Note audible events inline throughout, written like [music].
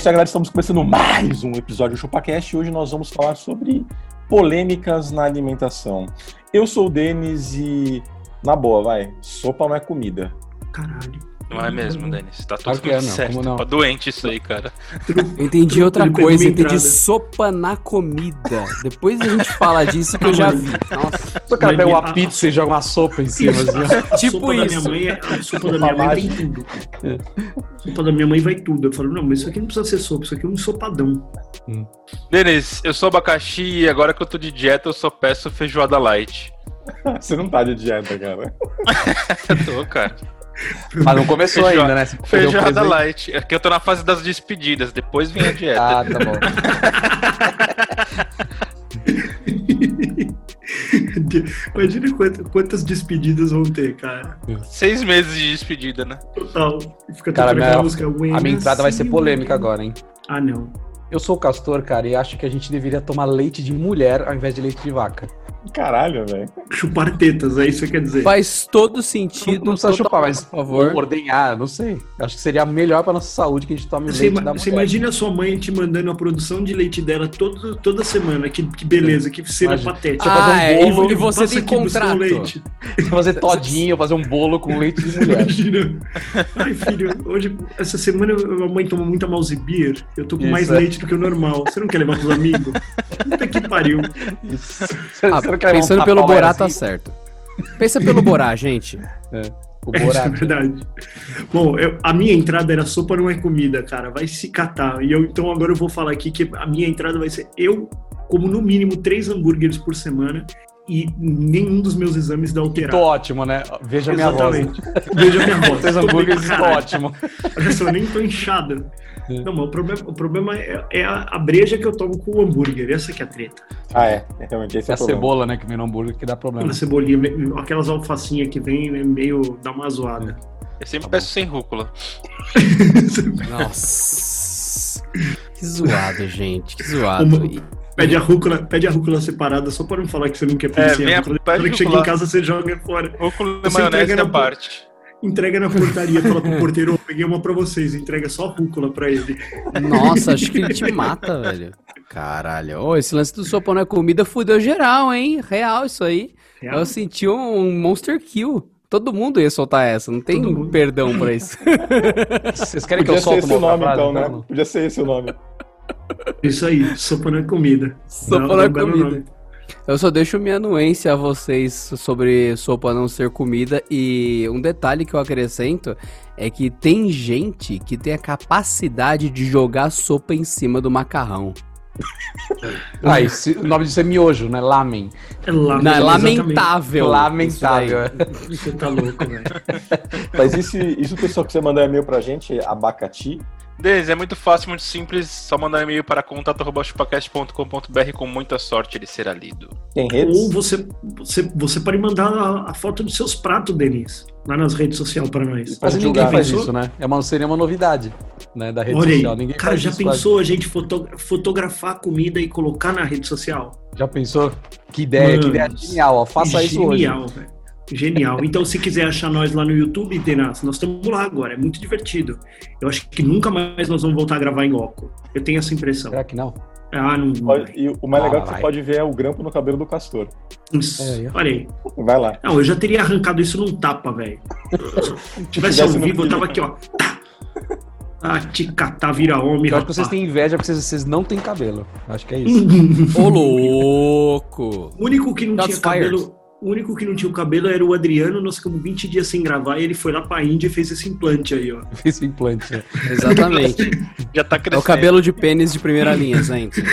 Isso galera. Estamos começando mais um episódio do ChupaCast e hoje nós vamos falar sobre polêmicas na alimentação. Eu sou o Denis e, na boa, vai, sopa não é comida. Caralho. Não é mesmo, Denis? Tá tudo Claro é, não. certo. Como não? Tá doente isso aí, cara. Eu entendi outra coisa, entendi sopa na comida. Depois a gente fala disso que eu já vi. Nossa, O cara pega uma pizza e joga uma sopa em cima, assim, [laughs] Tipo sopa da minha isso. mãe, é- a sopa da minha mãe tem tudo. A sopa da minha mãe vai tudo. Eu falo, não, mas isso aqui não precisa ser sopa, isso aqui é um sopadão. Denis, eu sou abacaxi e agora que eu tô de dieta eu só peço feijoada light. Você não tá de dieta, cara. Eu [laughs] tô, cara. [laughs] Mas não começou Feijoada- ainda, né? Você Feijoada light. É que eu tô na fase das despedidas, depois vem a dieta. Ah, tá bom. [laughs] Imagina quantas, quantas despedidas vão ter, cara. Seis meses de despedida, né? Total. Fica Cara, minha-. A "When minha entrada vai ser polêmica again". agora, hein? Ah, não. Eu sou o Castor, cara, e acho que a gente deveria tomar leite de mulher ao invés de leite de vaca. Caralho, velho. Chupar tetas, é isso que quer dizer. faz todo Não, sentido. não precisa total- chupar, mas por favor. ordenhar, não sei. Acho que seria melhor pra nossa saúde que a gente tome Você, leite ima- da você mulher. imagina a sua mãe te mandando a produção de leite dela todo, toda semana. Que, que beleza, que cena Imagina. patética. fazer um Ah, é, bolo e você tem o contrato. leite. Fazer todinho, fazer um bolo com leite de mulher. Imagina. Ai, filho, hoje, essa semana a mãe tomou muita mouse beer. Eu tô com Isso, mais é. leite do que o normal. Você não quer levar pros amigos? Puta que pariu. Isso. Ah, Você não quer pensando um pelo Borá, tá assim? certo. Pensa pelo Borá, gente. O É, [laughs] isso é Borá. verdade. Bom, eu- a minha entrada era sopa não é comida, cara. Vai se catar. E eu, então agora eu vou falar aqui que a minha entrada vai ser eu como no mínimo três hambúrgueres por semana e nenhum dos meus exames dá Tô alterado. ótimo, né? Veja minha voz. Exatamente. Veja minha voz. Tô bem hambúrgueres, tô caralho. ótimo. Olha só, eu nem tô inchado. Não, mas o problema, o problema é, é a, a breja que eu tomo com o hambúrguer. Essa que é a treta. Ah, é. É, Realmente, esse É é a problema. cebola, né, que vem no hambúrguer que dá problema. Aquela cebolinha, aquelas alfacinhas que vem, né, meio dá uma zoada. Eu sempre peço sem rúcula. [laughs] Nossa. Que zoado, gente. Que zoado. Uma- Pede a rúcula, pede a rúcula separada só para não falar que você não quer É, sem a- a rúcula. pede Na hora que chega em casa, você joga fora. Rúcula e Você maionese na- parte. Entrega na portaria, fala pro [laughs] porteiro, "Ô, peguei uma pra vocês, entrega só a rúcula pra ele. Nossa, acho que [laughs] ele te mata, velho. Caralho. Ô, esse lance do sopa não é comida fudeu geral, hein? Real isso aí. Real. Eu senti um monster kill. Todo mundo ia soltar essa, não tem perdão pra isso. Vocês querem que Podia eu ser solte esse o nome, frase, então, né? não? Podia ser esse o nome. Isso aí, sopa não é comida. Sopa belo comida. Eu só deixo minha anuência a vocês sobre sopa não ser comida e um detalhe que eu acrescento é que tem gente que tem a capacidade de jogar sopa em cima do macarrão. [laughs] Ah, esse- o nome disso é miojo, né? Lamen. É lá, Não, é lamentável. Lamentável. isso. Você tá louco, velho. Mas e se, e se o pessoal quiser mandar e-mail pra gente, abacati, Denis, é muito fácil, muito simples. Só mandar e-mail para contato.chupacast.com.br com muita sorte ele será lido. tem redes? Ou você, você, você pode mandar a, a foto dos seus pratos, Denis, lá nas redes sociais pra nós. Mas Pode ninguém faz pensou? isso, né? É uma, seria uma novidade né, da rede Olha social. aí, Ninguém cara, faz já isso quase. pensou a gente foto- fotografar a comida e colocar na rede social? Já pensou? Que ideia, que Mano, ideia genial. Ó. Faça isso hoje. Genial, velho. Genial. Então, se quiser achar nós lá no YouTube, Denas, nós estamos lá agora. É muito divertido. Eu acho que nunca mais nós vamos voltar a gravar em loco. Eu tenho essa impressão. Será que não? Ah, não. Pode- e o mais Ah, legal é que vai. você pode ver é o grampo no cabelo do castor. Isso. É, eu- Olha aí. Vai lá. Não, eu já teria arrancado isso num tapa, velho. [laughs] Se tivesse ao vivo, eu tava aqui, ó. [laughs] Tá. Ah, te catar, vira homem, Eu acho que vocês têm inveja porque vocês, vocês não têm cabelo. Acho que é isso. [laughs] Ô, louco! O único que não Shots tinha fired. cabelo. O único que não tinha o cabelo era o Adriano, nós ficamos 20 dias sem gravar e ele foi lá pra Índia e fez esse implante aí, ó. [laughs] Esse implante. né? Exatamente. [laughs] Já tá É crescendo. o cabelo de pênis de primeira linha, gente. [laughs]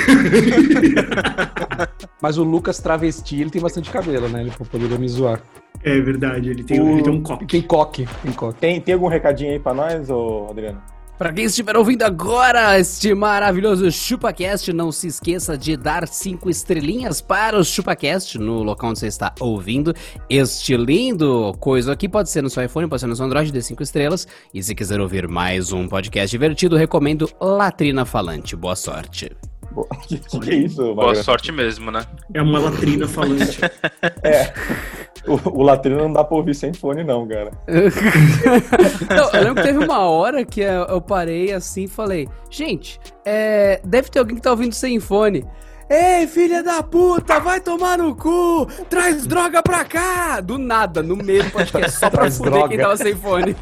Mas o Lucas travesti, ele tem bastante cabelo, né? Ele poderia me zoar. É verdade, ele tem, O- ele tem um copo. Tem coque, tem coque. Tem, tem algum recadinho aí pra nós, ô Adriano? Pra quem estiver ouvindo agora este maravilhoso ChupaCast, não se esqueça de dar cinco estrelinhas para o ChupaCast no local onde você está ouvindo este lindo coisa aqui. Pode ser no seu iPhone, pode ser no seu Android, dê cinco estrelas. E se quiser ouvir mais um podcast divertido, recomendo Latrina Falante. Boa sorte. Boa. [laughs] Que, que é isso, Boa sorte mesmo, né? É uma latrina falante. [laughs] É. [laughs] O, o latrino não dá pra ouvir sem fone, não, cara. [laughs] Não, eu lembro que teve uma hora que eu parei assim e falei: Gente, é, deve ter alguém que tá ouvindo sem fone. Ei, filha da puta, vai tomar no cu! Traz droga pra cá! Do nada, no meio do podcast, só pra fuder droga. quem tava sem fone.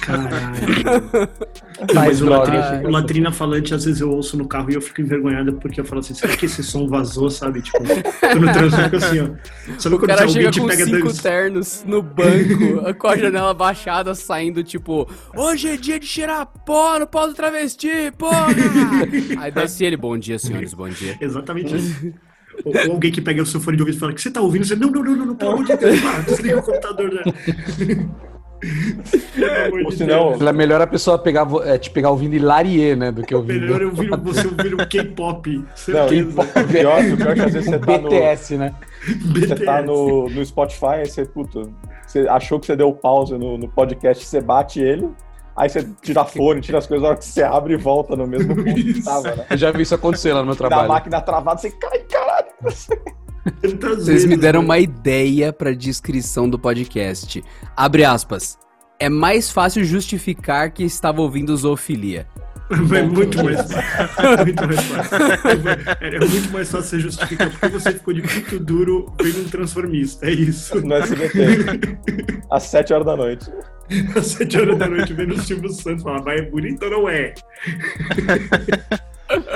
Caralho. [laughs] Mas o latrina, o latrina falante, às vezes eu ouço no carro e eu fico envergonhado porque eu falo assim, será que esse som vazou, sabe? Tipo, eu no trânsito fico assim, ó. Sabe O quando cara alguém chega com pega cinco dando... ternos no banco, [laughs] com a janela baixada, saindo tipo: Hoje é dia de cheirar pó no pau do travesti, porra! [laughs] Aí desce ele: Bom dia, senhores, bom dia. Exatamente isso. Ou, ou alguém que pega o seu fone de ouvido e fala que você tá ouvindo, você, não, não, não, não, não, pelo amor de Deus, para, desliga o computador, né? [laughs] Pelo amor Ou de senão, É melhor a pessoa pegar, é, te pegar ouvindo Hilarie, né? Do que ouvindo. Melhor eu ouvir você ouvir um K-pop. Certeza. o pior, o pior é que às vezes Um você tá no, BTS, né? você tá no, no Spotify, aí você, puta, você achou que você deu pause no, no podcast, você bate ele, aí você tira fone, tira as coisas, na hora que você abre e volta no mesmo ponto que tava, né? Eu já vi isso acontecer lá no meu Da trabalho. máquina travada, você cai, caralho. Tantas Vocês vezes, me deram né? uma ideia pra descrição do podcast. Abre aspas. É mais fácil justificar que estava ouvindo zoofilia. [laughs] É muito mais fácil. muito mais fácil. É, é muito mais fácil você justificar porque você ficou de pinto duro vendo um transformista. É isso. No SBT. Às 7 horas da noite. Às 7 horas da noite vendo o Silvio Santos falar, vai é bonito ou não é?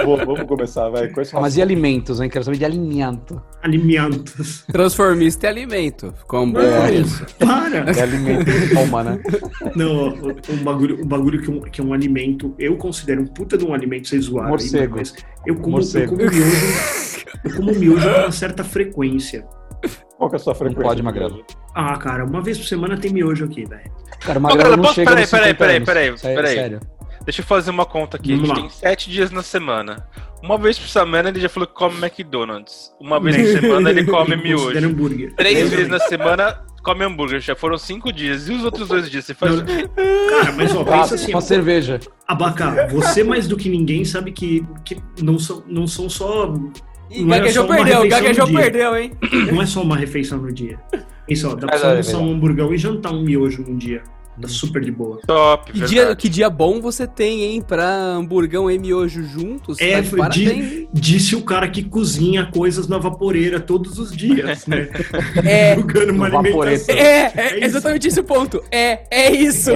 Pô, vamos começar, vai. Quais são Ah, as- mas e alimentos, hein? Quero saber de alimento. Alimentos. Transformista é alimento. Como É. isso. Para! É alimento de alma, né? Não, um bagulho, um bagulho que, é um, que é um alimento, eu considero um puta de um alimento, aí, Morcego. mas eu como, eu Morcego. como miojo. Eu como miojo com uma certa frequência. Qual que é a sua frequência? pode, Magrelo. Ah, cara, uma vez por semana tem miojo aqui, velho. Cara, o Magrelo, não posso- chega peraí, peraí, 50 peraí, peraí, peraí. Sério. Deixa eu fazer uma conta aqui. A gente Vamos lá. tem sete dias na semana. Uma vez por semana ele já falou que come McDonald's. Uma vez por semana ele come miojo. hambúrguer. Três vezes na semana come hambúrguer. Já foram cinco dias. E os outros dois dias? Você faz Não, o quê? Cara, mas ó, pensa assim, Uma cerveja. Abacá, você mais do que ninguém sabe que, que não, são, não são só. Ih, Não é gaguejou uma perdeu, refeição gaguejou no dia. perdeu, hein? Não é só uma refeição no dia. Isso, ó, dá pra Mas você almoçar um hamburgão e jantar um miojo num dia. Tá super de boa. Top, Que dia, que dia bom você tem, hein? Pra hamburgão e miojo juntos. É, tá di- disse o cara que cozinha coisas na vaporeira todos os dias, né? [laughs] É. Jogando uma alimentação. É, é, É isso. exatamente esse o ponto. É, é isso.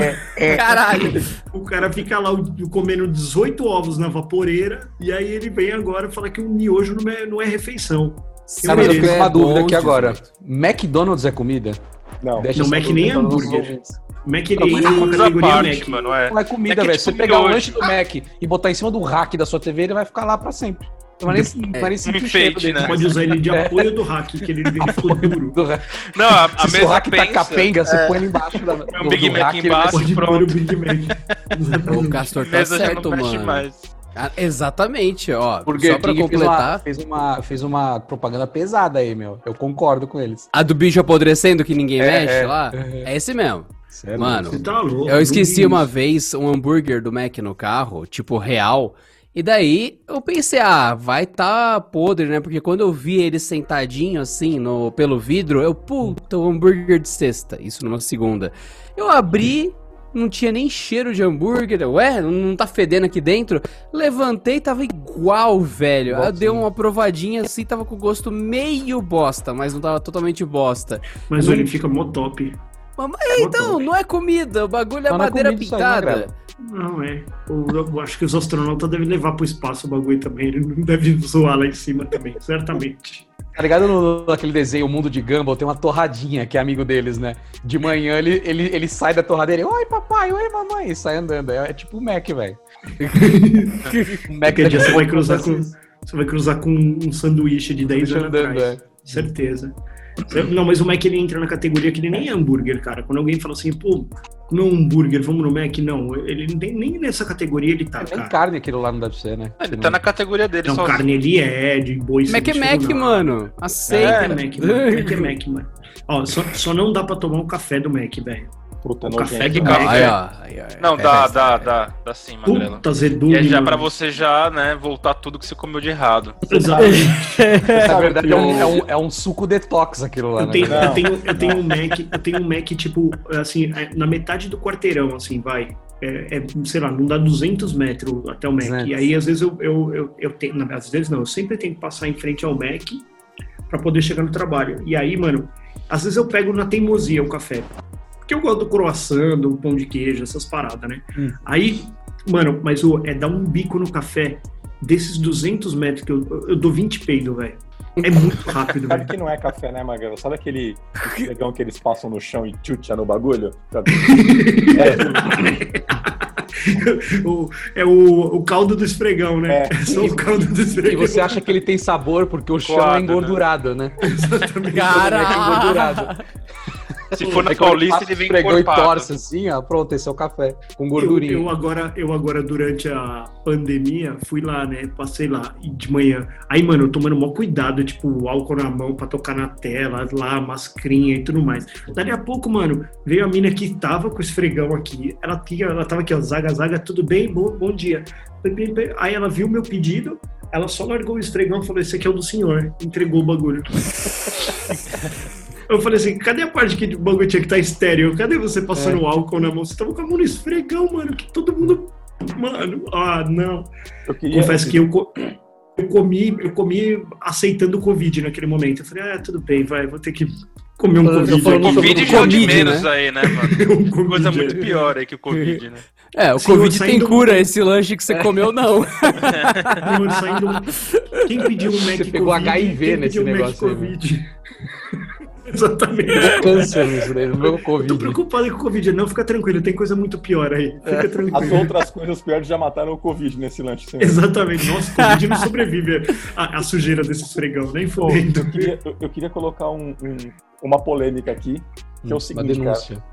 Caralho. O cara fica lá o- comendo 18 ovos na vaporeira e aí ele vem agora falar que o miojo não é, não é refeição. Cara, mas eu fiquei com uma É dúvida aqui agora. 18. McDonald's é comida? Não. Deixa Não, Mac nem é hambúrguer. Mac ele entra com a categoria parte, Mac. mano. É. Não é comida, É velho. tipo Se você pegar o lanche do Mac e botar em cima do rack da sua TV, ele vai ficar lá pra sempre. Não vai nem, não nem sentir cheiro dele. né? Pode usar ele de apoio do hack, que ele [laughs] vem ficou duro. Não, a, a Se o rack tá pensa. capenga, você põe ele embaixo da, do, um Big do Mac vai embaixo. Pode pronto. pôr o Big Mac. [laughs] O. Castor tá mesa já certo, mano. mais. Ah, exatamente, ó. Burger só pra King fez uma, completar. fez, uma, fez uma propaganda pesada aí, meu. Eu concordo com eles. A do bicho apodrecendo que ninguém É, mexe é. lá. É esse mesmo. Sério, Mano, Você tá louco. Eu esqueci uma vez um hambúrguer do Mac no carro, tipo real. E daí eu pensei, ah, vai tá podre, né? Porque quando eu vi ele sentadinho assim no, pelo vidro, eu, puta, o hambúrguer de sexta. Isso numa segunda. Eu abri, não tinha nem cheiro de hambúrguer. Ué, não tá fedendo aqui dentro? Levantei, tava igual, velho. Eu dei uma provadinha assim, tava com gosto meio bosta, mas não tava totalmente bosta. Mas não- ele fica mó top. Mas, mas, então, não é comida, o bagulho é é madeira comida né, pintada. Não, é. Eu, eu acho que os astronautas devem levar pro espaço o bagulho também. Ele não deve zoar lá em cima também, [laughs] certamente. Tá ligado no, naquele desenho, o Mundo de Gumball, tem uma torradinha que é amigo deles, né? De manhã ele, ele, ele sai da torradeira e, oi papai, oi mamãe, e sai andando. É, é tipo o Mac, velho. [laughs] o Mac Qualquer dia você vai de cruzar assim, com, você vai cruzar com um sanduíche de 10 anos andando, atrás. é. Certeza. Não, mas o Mac ele entra na categoria que ele nem é hambúrguer, cara. Quando alguém fala assim, pô, no hambúrguer, vamos no Mac, não. Ele não tem nem nessa categoria ele tá, Nem cara. carne aquilo lá não deve ser, né? Ele tá na categoria dele Não, só. carne ele é, de boi Mac é Mac, não. mano. Mac Aceita. é Mac, mano. Mac é Mac, mano. Ó, só, só não dá pra tomar o café do Mac, velho. Puta, O café de né? Aí, ó. Aí, ó. Não, É, dá, é, dá, é. dá, dá sim, Magrela. Puta E é já pra você já, né, voltar tudo que você comeu de errado. Exatamente. Na verdade, é um, é, um, é um suco detox aquilo lá, Eu né? tenho, Não. eu, tenho, eu tenho um Mac, eu tenho um Mac, tipo, assim, é, na metade do quarteirão, assim, vai. É, é, sei lá, não dá 200 metros até o Mac. 200. E aí, às vezes, eu, eu, eu, eu tenho. não, Às vezes não, eu sempre tenho que passar em frente ao Mac pra poder chegar no trabalho. E aí, mano, às vezes eu pego na teimosia o café. Porque eu gosto do croissant, do pão de queijo, essas paradas, né? Hum. Aí, mano, mas o, é dar um bico no café. Desses 200 metros que eu, eu, dou 20 peidos, velho. É muito rápido, [laughs] Sabe velho. que não é café, né, Magrelo? Sabe aquele [laughs] esfregão que eles passam no chão e tchutcha no bagulho? Sabe? [laughs] o, é o, o caldo do esfregão, né? É. É só o caldo do E esfregão. você acha que ele tem sabor porque o chão é engordurado, né? Exatamente. É engordurado. Se for na Paulista, passa ele vem esfregão e torce assim, ó, pronto, esse é o café, com Eu, gordurinha. eu agora, eu agora, durante a pandemia, fui lá, né? Passei lá e de manhã. Aí, mano, eu tomando maior cuidado, tipo, álcool na mão pra tocar na tela, lá, mascrinha e tudo mais. Dali a pouco, mano, veio a mina que tava com o esfregão aqui. Ela, tinha, ela tava aqui, ó, zaga, zaga, tudo bem? Bom, bom dia. Aí ela viu o meu pedido, ela só largou o esfregão e falou: Esse aqui é o do senhor. Entregou o bagulho. [laughs] Eu falei assim, cadê a parte que o bagulho tinha que estar estéreo? Cadê você passando álcool na mão? Você tava com a mão no esfregão, mano, que todo mundo... Mano, ah, não. Eu queria... Confesso que eu, eu comi, eu comi aceitando o Covid naquele momento. Eu falei, ah, tudo bem, vai, vou ter que comer um Covid. falando aqui. sobre Covid já é o de menos né? aí, né, mano? [laughs] Um Covid, Coisa é. muito pior aí que o Covid, né? É, o Senhor, Covid tem cura, esse lanche que você comeu, não. [laughs] Mano, saindo- Quem pediu um Mac Você pegou Covid? HIV nesse um Mac negócio aí, Covid? Exatamente. Câncer nisso daí, no meu Eu tô Covid. preocupado com o Covid. Não, fica tranquilo, tem coisa muito pior aí. Fica As tranquilo. outras coisas piores já mataram o Covid nesse lanche. Sem Exatamente. Nossa, o Covid não sobrevive à, sujeira desse esfregão, nem Pô, fudendo. eu, queria, eu- eu queria colocar um- um- uma polêmica aqui, que é o Uma seguinte, cara. denúncia.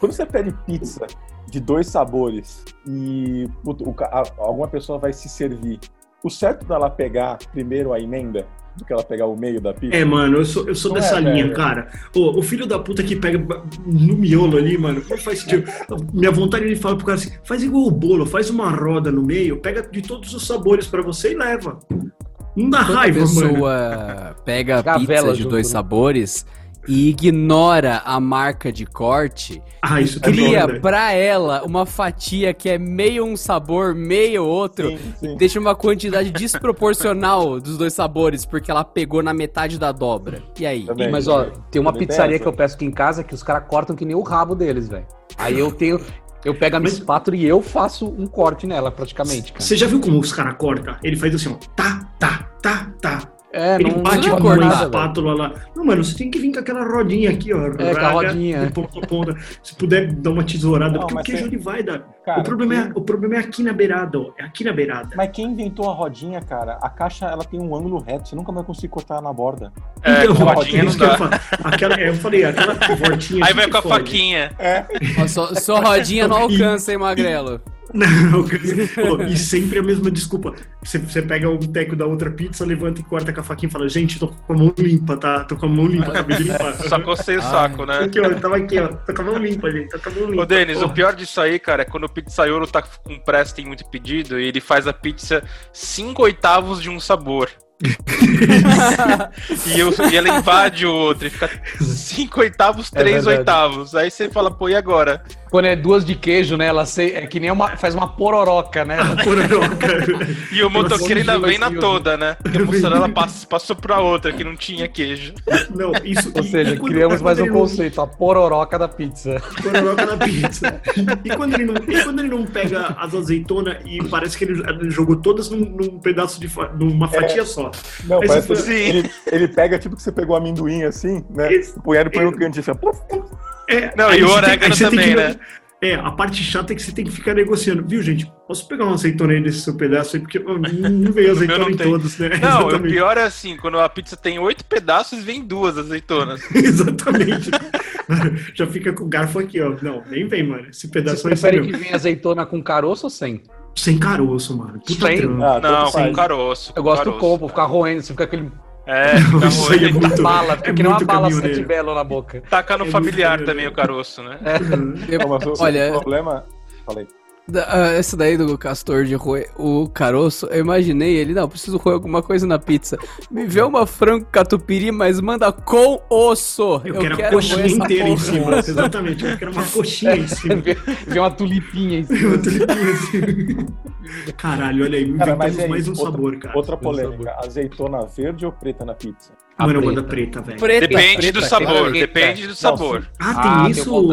Quando você pede pizza de dois sabores e puto, o a- alguma pessoa vai se servir, o certo dela pegar primeiro a emenda do que ela pegar o meio da pizza? É, mano, eu sou, eu sou Não dessa é, linha, velho. cara. Ô, o filho da puta que pega no miolo ali, mano, não faz sentido. Minha vontade é de falar pro cara assim: faz igual o bolo, faz uma roda no meio, pega de todos os sabores pra você e leva. Não dá Quando a raiva, mano. pessoa pega a Gavela pizza de junto, dois né? sabores e ignora a marca de corte, Ah, isso cria é pra ela uma fatia que é meio um sabor, meio outro, Sim, sim. deixa uma quantidade desproporcional dos dois sabores, porque ela pegou na metade da dobra. E aí? Também. Mas ó, tem uma pizzaria pesa. que eu peço aqui em casa que os caras cortam que nem o rabo deles, velho. Aí eu tenho. Eu pego a minha Mas- espátula e eu faço um corte nela, praticamente, cara. Você já viu como os caras cortam? Ele faz assim, ó, tá, tá, tá, tá. É, Ele não, bate não com é a cortar, espátula lá. Não, mano, você tem que vir com aquela rodinha aqui, ó. É, com a rodinha. de ponta a ponta. Se puder dar uma tesourada, Não, porque o queijo você- ele vai dar. Cara, o, problema é, quem- o problema é aqui na beirada, ó. É aqui na beirada. Mas quem inventou a rodinha, cara? A caixa ela tem um ângulo reto, você nunca vai conseguir cortar na borda. É, Então, com ó, rodinha isso não dá. aquela, é, eu falei, aquela voltinha. Aí aqui vai com a faquinha. Ó, só, só [laughs] rodinha não alcança, hein, Magrelo? Não, [laughs] pô, e sempre a mesma desculpa. Você, você pega um teco da outra pizza, levanta e corta com a faquinha e fala: Gente, tô com a mão limpa, tá? Tô com a mão limpa, acabei de limpar. [laughs] Só cocei o saco, né? Aqui, ó, tava aqui, ó. Tô com a mão limpa, gente. Tô com a mão limpa. Ô, Denis, o pior disso aí, cara, é quando o pizzaiolo tá com pressa, tem muito pedido, e ele faz a pizza 5 oitavos de um sabor. [laughs] e, eu- e ela invade o outro, e fica 5 oitavos, É 3 verdade. oitavos. Aí você fala, pô, e agora? Quando é duas de queijo, né? Ela sei, é que nem uma. Faz uma pororoca, né? [laughs] Pororoca. [laughs] E o motoqueiro ainda vem na toda, né? Porque a mussarela pass- passou pra outra que não tinha queijo. Não, isso. Ou seja, quando- criamos mais um conceito, a pororoca da pizza. Pororoca na [laughs] pizza. E quando, ele não, e quando ele não pega as azeitonas e parece que ele, ele jogou todas num, num pedaço de. fa- numa fatia só. Não, Mas parece que foi- ele, ele pega tipo que você pegou amendoim assim, né? Isso. Põe ele põe no cantinho assim, É, Não, aí e o orégano tem também, que- né? É, a parte chata é que você tem que ficar negociando. Viu, gente? Posso pegar uma azeitona aí nesse seu pedaço aí? Porque ó, [laughs] não veio azeitona não em tem. todos, né? Não, o pior é assim, quando a pizza tem oito pedaços, vem duas azeitonas. [laughs] Exatamente. [laughs] Já fica com o garfo aqui, ó. Não, nem vem, mano. Esse pedaço Você aí prefere meu. que venha azeitona com caroço ou sem? Sem caroço, mano. Puta Sem? Ah, Não, tanto com faz. caroço. Eu gosto do caroço. combo, ficar roendo, você fica aquele É, fica [laughs] Isso aí é ruim. muito- bala, fica é que nem uma bala caminhoneiro. sete belo na boca. Tacar no É familiar também o caroço, né? [laughs] Mas o- Olha- o problema. Falei. Da- ah, essa daí do Castor de roer o caroço, eu imaginei ele, não, preciso roer alguma coisa na pizza. Me vê uma frango catupiry, mas manda com osso. Eu, quero a roer coxinha inteira em cima. [laughs] Exatamente. Eu quero uma coxinha em cima. Vê uma tulipinha em cima. Eu tô ligado assim. Caralho, olha aí. Cara, Inventamos é mais isso, um outra- sabor, cara. Outra polêmica: azeitona verde ou preta na pizza? A Mano, eu preta. preta, velho. Preta, Depende preta, do sabor, preta. depende do sabor. Ah, tem Ah, isso,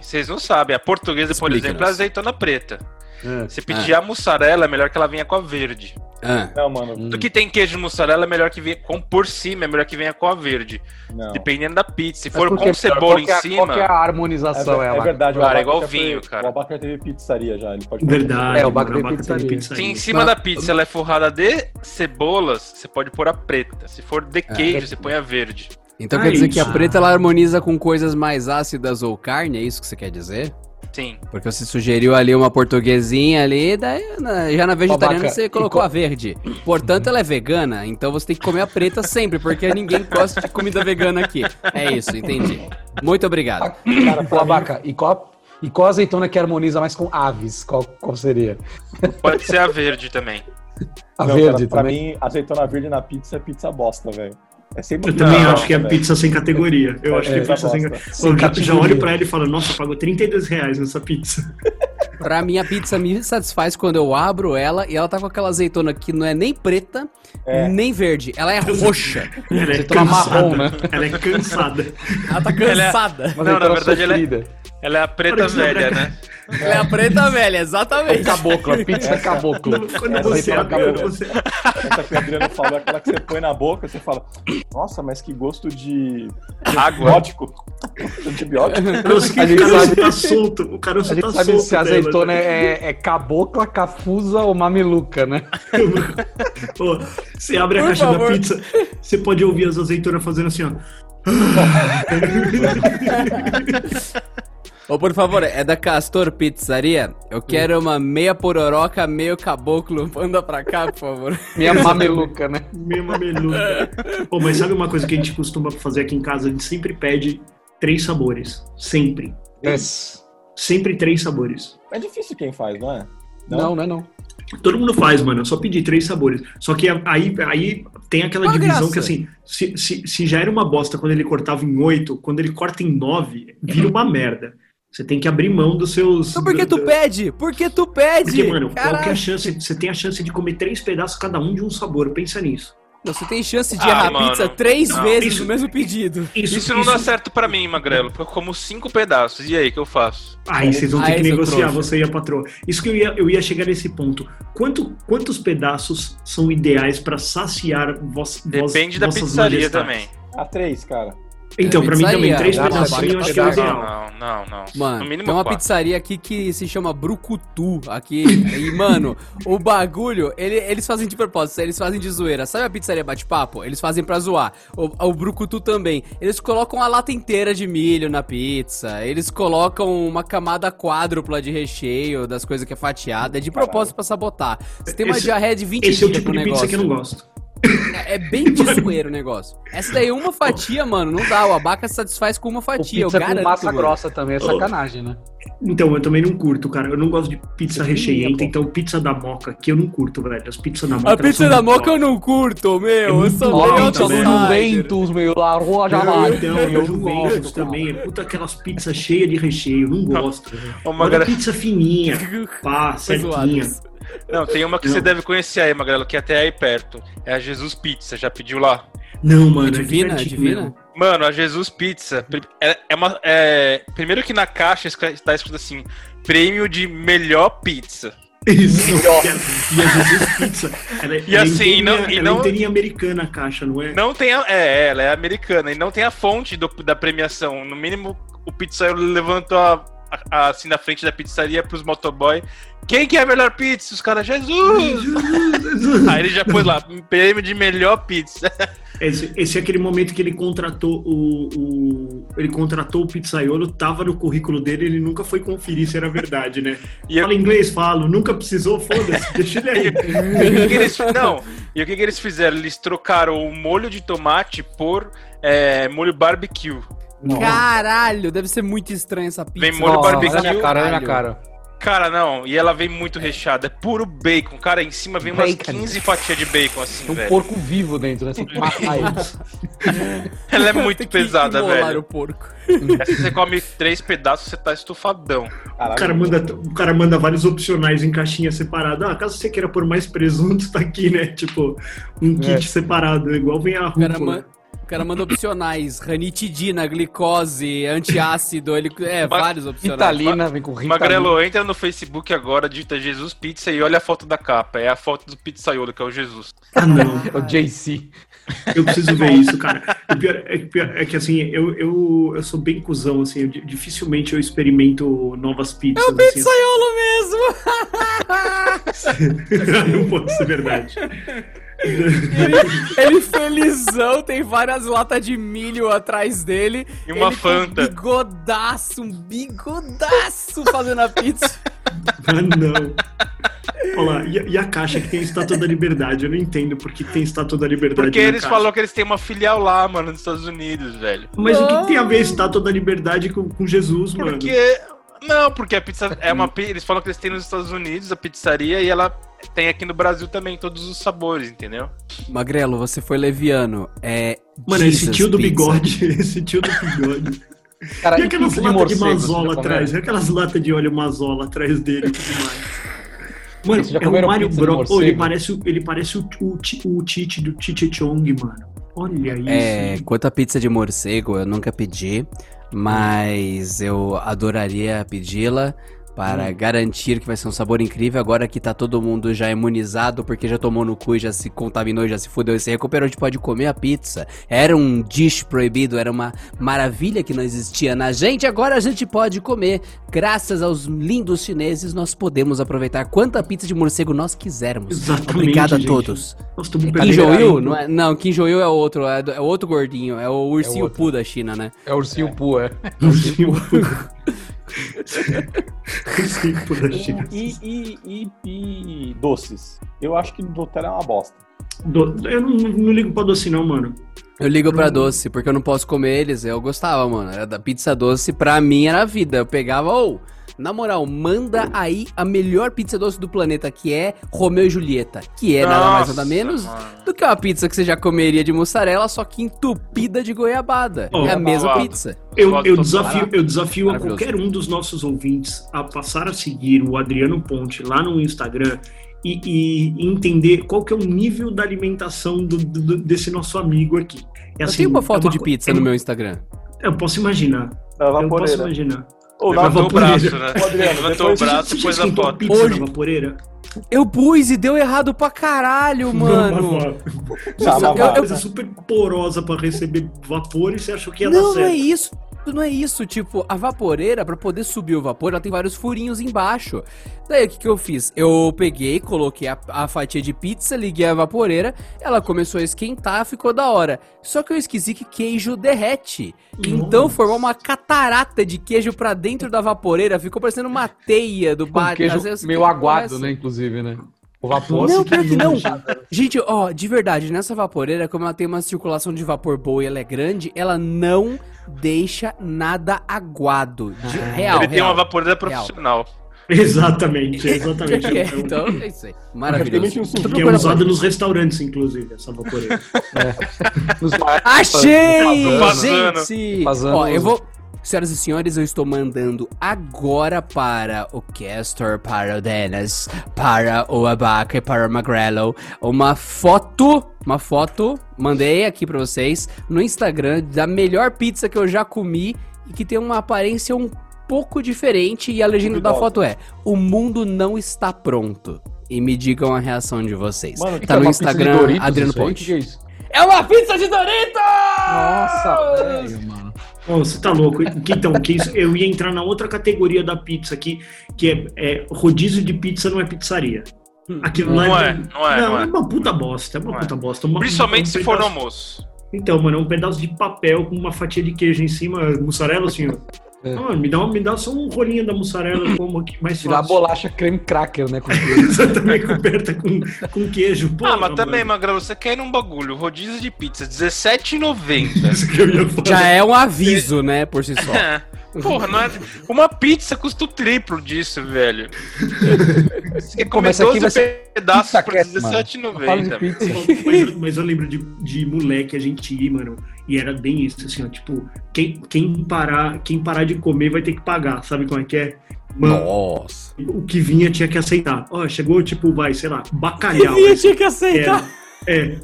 vocês não sabem. A portuguesa, por Explica-nos. exemplo, é azeitona preta. Ah, Se pedir a mussarela, é melhor que ela venha com a verde. Ah. Não, mano. Hum. Do que tem queijo de mussarela, é melhor que venha com por cima, é melhor que venha com a verde. Não. Dependendo da pizza. Se Mas for com cebola qual em é- cima. Qual que é a É, harmonização? É, é Abaca? verdade, o Cara, Abaca igual vinho, foi- cara. O Abaca teve pizzaria já, ele pode Verdade. É, o Abaca tem Abaca pizzaria. pizza Se em cima da pizza ela é forrada de cebolas, você pode pôr a preta. Se for de queijo, você põe a verde. Então Ah, quer dizer que a isso. preta ela harmoniza com coisas mais ácidas ou carne, é isso que você quer dizer? Sim. Porque você sugeriu ali uma portuguesinha ali, daí na- já na vegetariana Babaca, você colocou co- a verde. Portanto, ela é vegana, então você tem que comer a preta sempre, porque ninguém gosta de comida vegana aqui. É isso, entendi. Muito obrigado. Cara, Ô, pra mim, Abaca, e qual, e qual azeitona que harmoniza mais com aves? Qual, qual seria? Pode ser a verde também. A não, verde cara, pra também? mim, azeitona verde na pizza é pizza bosta, velho. É sempre Eu também Não, acho que é velho. pizza sem categoria. Eu É, acho que é pizza pizza sem categoria. Eu já, olho pra ela e falo, nossa, pagou 32 reais nessa pizza. Pra mim, a pizza me satisfaz quando eu abro ela e ela tá com aquela azeitona que não é nem preta, É. nem verde. Ela é roxa. Ela é Azeitona cansada. marrom, né? Ela é cansada. Ela tá Ela é- cansada. Uma Não, na azeitona verdade, ela é-. Ela é a preta velha, né? Ela é a preta velha, exatamente. Caboclo, a pizza caboclo. Quando Essa você abre, quando caboclo. você... Essa que o Adriano falou, aquela que você põe na boca, você fala, nossa, mas que gosto de Água. antibiótico. Antibiótico? O gente caroço sabe- tá solto. O caroço A gente tá sabe solto. se a dela, azeitona tá? é, é cabocla, cafusa ou mameluca, né? [laughs] Pô, você abre a Por caixa favor. da pizza, você pode ouvir as azeitonas fazendo assim, ó. [laughs] Ô, por favor, é da Castor Pizzaria? Eu quero uma meia pororoca, meio caboclo. Manda pra cá, por favor. [laughs] Minha mameluca, né? Meio mameluca. Pô, mas sabe uma coisa que a gente costuma fazer aqui em casa? A gente sempre pede três sabores. Sempre. Yes. Sempre três sabores. É difícil quem faz, não é? Não, não é não. Todo mundo faz, mano. Eu só pedi três sabores. Só que aí, aí tem aquela divisão graça? que, assim, se, se, se já era uma bosta quando ele cortava em oito, quando ele corta em nove, vira uma merda. Você tem que abrir mão dos seus. Então por que tu pede? Por que tu pede? Porque, mano, qual que é a chance? Você tem a chance de comer três pedaços cada um de um sabor. Pensa nisso. Você tem chance de Ah, errar a mano. pizza três Não, vezes isso- no mesmo pedido. Isso não dá certo pra mim, Magrelo, porque eu como cinco pedaços. E aí, o que eu faço? Aí vocês vão ter Aí, que negociar, trouxa. você e a patroa. Isso que eu ia, eu ia chegar nesse ponto. Quanto, quantos pedaços são ideais pra saciar vos, vos, Depende da vossas pizzaria majestades? também. A três, cara. Então, É, pra mim também, pizzaria, três pedacinhos eu acho que é o ideal. Não, não, não. Mano, no mínimo tem uma quatro. pizzaria aqui que se chama Brucutu aqui. e, mano, o bagulho, ele- eles fazem de propósito, eles fazem de zoeira. Sabe a pizzaria bate-papo? Eles fazem pra zoar. O, o Brucutu também. Eles colocam a lata inteira de milho na pizza. Eles colocam uma camada quádrupla de recheio das coisas que é fatiada. É de propósito pra sabotar. Você tem uma Esse- diarreia de 20 Esse é o dias tipo de pizza negócio. que eu não gosto. É, é bem [laughs] de zoeiro o negócio. Essa daí, uma fatia, mano, não dá. O abaca se satisfaz com uma O fatia. pizza eu com massa mano. grossa também é sacanagem, né? Então, eu também não curto, cara. Eu não gosto de pizza recheada. Então, pizza da moca, que eu não curto, velho. As pizzas da moca. A pizza da moca eu não curto, meu. Eu sou Ó, bem então, outsider. né? Juventus, meu, lá, rua jamais. Então, eu não gosto também. Puta, aquelas pizzas cheias de recheio. Não gosto. Magrelo, pizza fininha. [laughs] Pá, certinha. Não, tem uma que Não. você deve conhecer aí, Magrelo, que é até aí perto. É a Jesus Pizza. Já pediu lá? Não, mano. é Divina, pertinho divina. Mano, a Jesus Pizza é, é uma. é- primeiro que na caixa está escrito assim: prêmio de melhor pizza. Isso. E a Jesus Pizza. Ela, é- E ela é assim, inteirinha- não- e ela não- é americana a caixa, não é? Não tem a. É, ela é americana e não tem a fonte do- da premiação. No mínimo, o pizzaiolo levantou a a- assim na frente da pizzaria pros motoboy. Quem que é a melhor pizza? Os caras, Jesus! Aí ele já pôs lá, prêmio de melhor pizza. Esse, esse é aquele momento que ele contratou o, o- ele contratou o pizzaiolo, tava no currículo dele, ele nunca foi conferir se era verdade, né? E eu- Fala inglês, falo, nunca precisou, foda-se, [laughs] deixa ele aí. E o que que eles, não, e o que, que eles fizeram? Eles trocaram o molho de tomate por é, molho barbecue. Caralho, deve ser muito estranho essa pizza. Vem molho Nossa, barbecue. Olha a minha cara, olha a minha cara. Cara, não, e ela vem muito recheada, é puro bacon. Cara, em cima vem umas Bacon. 15 fatias de bacon, assim, Tem um velho. porco vivo dentro, né? Você [laughs] tem que matar ele. [laughs] Ela é muito pesada, velho. o porco. Essa você come três pedaços, você tá estufadão. O cara, manda, o cara manda vários opcionais em caixinha separada. Ah, caso você queira pôr mais presunto, tá aqui, né? Tipo, um kit É. separado, igual vem a O cara, rúcula. Cara manda opcionais, ranitidina, glicose, antiácido, ele é, Ma- vários opcionais. Ritalina, vem com Ritalina. Magrelo, entra no Facebook agora, digita Jesus Pizza e olha a foto da capa. É a foto do pizzaiolo, que é o Jesus. Ah, não. É [laughs] o JC. Eu preciso ver isso, cara. O pior é, que- pior é que, assim, eu, eu, eu sou bem cuzão, assim. eu di- dificilmente eu experimento novas pizzas. É o Pizzaiolo mesmo! [laughs] Não pode ser verdade. Ele felizão, tem várias latas de milho atrás dele. E uma ele Com Fanta. um bigodaço, um bigodaço fazendo a pizza. Ah, não. Olha lá, e, a- e a caixa que tem a Estátua da Liberdade? Eu não entendo por que tem Estátua da Liberdade Porque na eles falaram que eles têm uma filial lá, mano, nos Estados Unidos, velho. Mas o que, que tem a ver a Estátua da Liberdade com, com Jesus, mano? Porque. Não, porque a pizza é uma. Eles falam que eles têm nos Estados Unidos a pizzaria e ela tem aqui no Brasil também todos os sabores, entendeu? Magrelo, você foi leviano. É. Mano, esse Jesus tio do Pizza. bigode, [laughs] esse tio do bigode. Cara, E aquelas latas de, vocês mazola atrás? E aquelas latas de óleo mazola atrás dele e. Mano, é o Mario de Bros. Pô, ele parece, o- ele parece o, o, o Tite do Tite Chong, mano. Olha isso. É, quanto a pizza de morcego, eu nunca pedi, mas eu adoraria pedi-la para garantir que vai ser um sabor incrível. Agora que tá todo mundo já imunizado, porque já tomou no cu, já se contaminou, já se fudeu e se recuperou, a gente pode comer a pizza. Era um dish proibido, era uma maravilha que não existia na gente, agora a gente pode comer. Graças aos lindos chineses, nós podemos aproveitar quanta pizza de morcego nós quisermos. Exatamente, Obrigado a gente. todos. Estamos Kim Jong-il? Não, é, não, Kim Jong-il é outro, é, é outro gordinho, é o ursinho outro. Poo da China, né? É ursinho Poo, é. Sim, por da China. [laughs] E, e, e, e doces. Eu acho que Nutella é uma bosta. Do- Eu não, não ligo pra doce, não, mano. Eu ligo pra doce, porque eu não posso comer eles, eu gostava, mano. Era da pizza doce, pra mim era a vida. Eu pegava, ou, na moral, manda aí a melhor pizza doce do planeta, que é Romeu e Julieta. Que é nada mais nada Nossa, menos mano. do que uma pizza que você já comeria de mussarela, só que entupida de goiabada. Oh, é a mesma pizza. Eu, eu desafio, eu desafio a qualquer um dos nossos ouvintes a passar a seguir o Adriano Ponte lá no Instagram e, e entender qual que é o nível da alimentação do- do- desse nosso amigo aqui. É eu assim, tenho uma é foto de pizza é no uma- meu Instagram. Eu posso imaginar. Da Eu posso imaginar. Ou na Levantou o vaporeira. braço, né? Adriano, Levantou o depois- braço e pôs a foto. Hoje- vaporeira? Eu pus e deu errado pra caralho, mano. Não, Você mas é uma vai. coisa super porosa pra receber vapor e você achou que ia dar Não, não certo. é isso. Não é isso, tipo, a vaporeira, pra poder subir o vapor, ela tem vários furinhos embaixo. Daí o que, que eu fiz? Eu peguei, coloquei a, a fatia de pizza, liguei a vaporeira, ela começou a esquentar, ficou da hora. Só que eu esqueci que queijo derrete. Então Nossa. formou uma catarata de queijo pra dentro da vaporeira, ficou parecendo uma teia do bar. queijo Às vezes, meio aguado, começa- né, inclusive, né? O vapor. Não, pior que não. Gente, ó, de verdade, nessa vaporeira, como ela tem uma circulação de vapor boa e ela é grande, ela não deixa nada aguado. De real, Ele tem real. uma vaporeira profissional. Exatamente, [laughs] exatamente. É, É então, é isso aí. Maravilhoso. um. Que é usado nos restaurantes, inclusive, essa vaporeira. [laughs] Nos maiores- Achei, Fazano. gente! Fazano. Ó, eu vou... Senhoras e senhores, eu estou mandando agora para o Castor, para o Dennis, para o Abaca e para o Magrello uma foto, uma foto, mandei aqui para vocês no Instagram da melhor pizza que eu já comi e que tem uma aparência um pouco diferente e a legenda da foto é: O mundo não está pronto. E me digam a reação de vocês. Mano, tá É no de Instagram, Doritos Adriano? Ponte. É? É uma pizza de Doritos! Nossa, velho, mano. Você tá louco. Então, que isso, eu ia entrar na outra categoria da pizza aqui, que é, é rodízio de pizza não é pizzaria. Aquilo Não lá é, não é, Não, não é é. uma puta bosta, é uma Não é. puta bosta. Uma- Principalmente um se for no almoço. Então, mano, é um pedaço de papel com uma fatia de queijo em cima, mussarela, assim, ó. É. Não, me, dá, me dá só um rolinho da mussarela [coughs] como aqui, mais Tirar a fácil. bolacha creme cracker, né? com [laughs] queijo. Exatamente, coberta com, com queijo. ah, mas também. Magrão, você quer ir num bagulho, rodízio de pizza, R$17,90. [laughs] Isso que eu ia falar. Já é um aviso, né, por si só. Porra, não é... Uma pizza custa o triplo disso, velho. [laughs] Você Começa aqui, 12 vai ser pedaços por cat, mano. Fala de R$17,90. pizza. Mas, mas eu lembro de, de moleque a gente ir, mano, e era bem isso, assim, ó, tipo, quem, quem, parar, quem parar de comer vai ter que pagar, sabe como é que é? Mano, Nossa. o que vinha tinha que aceitar. Ó, chegou, tipo, vai, sei lá, bacalhau. tinha que aceitar. Era, é,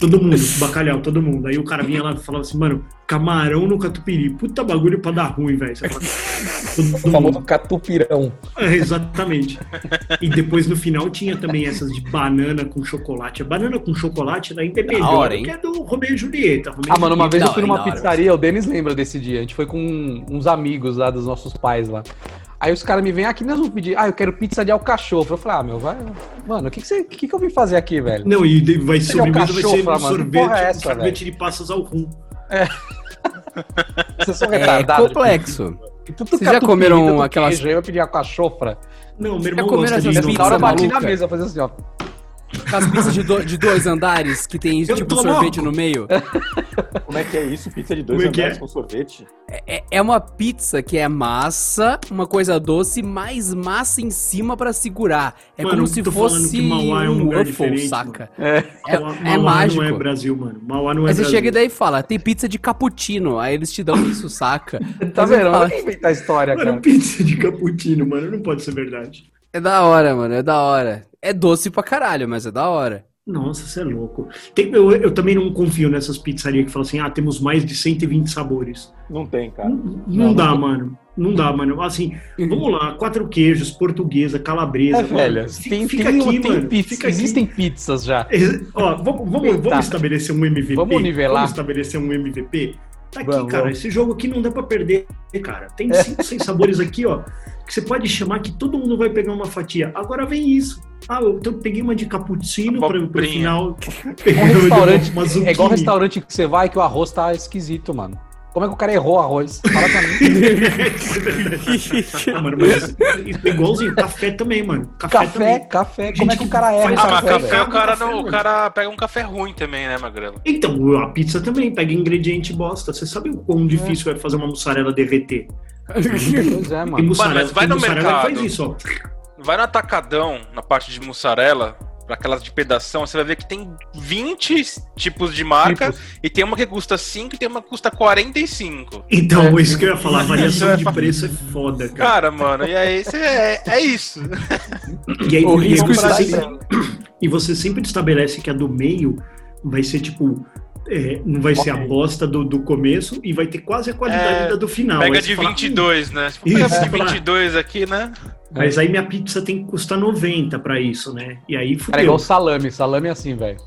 todo mundo, bacalhau, todo mundo. Aí o cara vinha lá e falava assim, mano, camarão no catupiry. Puta bagulho pra dar ruim, velho. O famoso catupirão. É, exatamente. E depois no final tinha também essas de banana com chocolate. A banana com chocolate ainda é melhor, hora, hein? que é do Romeu e Julieta. Romeu Ah, mano, uma vez eu Não, fui numa pizzaria, o Denis lembra desse dia. A gente foi com uns amigos lá dos nossos pais lá. Aí os caras me vêm aqui, nós vamos pedir. Ah, eu quero pizza de alcachofra. Eu falei, ah, meu, vai. Mano, o que, que, você, que, que eu vim fazer aqui, velho? Não, e vai Você sobremesa, vai ser um mano, sorvete, é essa, um sorvete de passas ao rum. [laughs] Vocês são É retardados. complexo. Tudo Vocês já comeram aquelas- eu pedi alcachofra. Não, meu Já irmão comeram gosta de essas Nessa pizza hora eu bati na mesa, fazia assim, ó. Com as pizzas de, do- de dois andares que tem Eu tipo sorvete louco. no meio. Como é que é isso? Pizza de dois Como é andares é? com sorvete? É, é uma pizza que é massa, uma coisa doce, mais massa em cima pra segurar. É Mano, como se fosse Mauá é um um lugar waffle, diferente, saca? É. É, Mauá- é Mauá mágico. não é Brasil, mano. Mauá não é Aí você Brasil. chega e daí fala, tem pizza de cappuccino. Aí eles te dão isso, saca? [laughs] Tá vendo? fala, Olha inventar história, Mano, cara. pizza de cappuccino, mano, não pode ser verdade. É da hora, mano, é da hora. É doce pra caralho, mas é da hora. Nossa, você é louco. Tem- eu, eu também não confio nessas pizzarias que falam assim, ah, temos mais de 120 sabores. Não tem, cara. Não, não dá, mano. Não dá, mano. Assim, vamos lá, quatro queijos, portuguesa, calabresa. É, velho. Tem, fica tem, aqui, tem mano. pizza, Fica aqui. existem pizzas já. Ex- Ó, vamos, vamos, vamos estabelecer um MVP. Vamos nivelar. Vamos estabelecer um MVP. Tá aqui, Vamos, cara. vamos. Esse jogo aqui não dá pra perder, cara. Tem cinco, seis sabores aqui, ó. Que você pode chamar que todo mundo vai pegar uma fatia. Agora vem isso. Ah, eu, eu peguei uma de cappuccino para o final. [laughs] É um restaurante, uma é igual restaurante que você vai que o arroz tá esquisito, mano. Como é que o cara errou o arroz? Fala pra mim. [laughs] ah, mano, mas isso é igualzinho. Café também, mano. Café, Café, também. café, Gente como é que o cara erra o Ah, mas café, café, velho? o cara, não, o mano. cara pega um café ruim também, né, Magrelo? Então, a pizza também pega ingrediente bosta. Você sabe o quão difícil é fazer uma mussarela derreter? Pois é, Tem mano. mussarela, mas vai tem no mussarela que mercado. faz isso, ó. Vai no atacadão, na parte de mussarela, pra aquelas de pedação, você vai ver que tem 20 tipos de marca Tipos. e tem uma que custa 5 e tem uma que custa 45. Então, isso que eu ia falar, a variação de é- [laughs] preço é foda, cara. Cara, mano, e aí você é, é isso. [laughs] E, aí, O e, risco você está sempre, [clears throat] e você sempre estabelece que a do meio vai ser tipo. é, não vai ser a bosta do, do começo e vai ter quase a qualidade É, da do final. Pega de fala, 22, né? Se for pegar de falar. 22 aqui, né? "Hum, Mas aí minha pizza tem que custar 90 pra isso, né? E aí Cara, é igual fudeu. salame. Salame é assim, velho.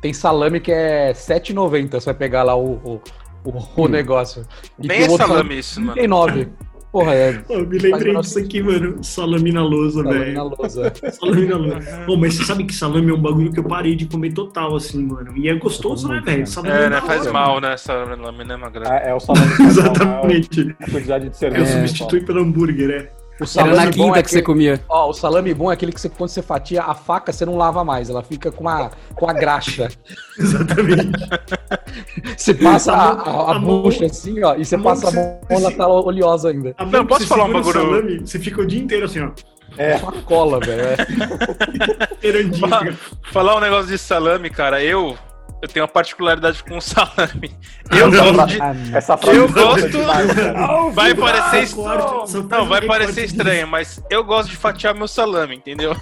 Tem salame que é R$7,90. Você vai pegar lá o, o, o, o negócio. E Nem é outro salame isso, mano. 39. Porra, é [laughs] Eu me lembrei disso aqui, mano. Salame na lousa, salame na velho. lousa. [laughs] Salame na lousa. Pô, mas você sabe que salame é um bagulho que eu parei de comer total, assim, mano. E é gostoso, né, velho? Salame É, é né? Faz hora, mal, mano. né? Salame, né, Magrelo? É, é o salame [laughs] Exatamente. a quantidade de Eu cerveja. substitui pelo hambúrguer, é. O Era salame na bom quinta é que você aquele- comia. Ó, o salame bom é aquele que você, quando você fatia a faca, você não lava mais. Ela fica com a, com a graxa. [laughs] Exatamente. [laughs] Você passa a, A a, a a mão- bucha assim, ó, e você a mão passa a mão, ela tá oleosa ainda. A Não, que posso falar um bagulho? Salame, você fica o dia inteiro assim, ó. Uma cola, velho. é. [laughs] Falar um negócio de salame, cara, eu, eu tenho uma particularidade com o salame. Eu gosto de. Ah, Essa frase Eu é gosto-. Vai parecer corte, estranho. Não, vai parecer estranho, mas eu gosto de fatiar meu salame, entendeu?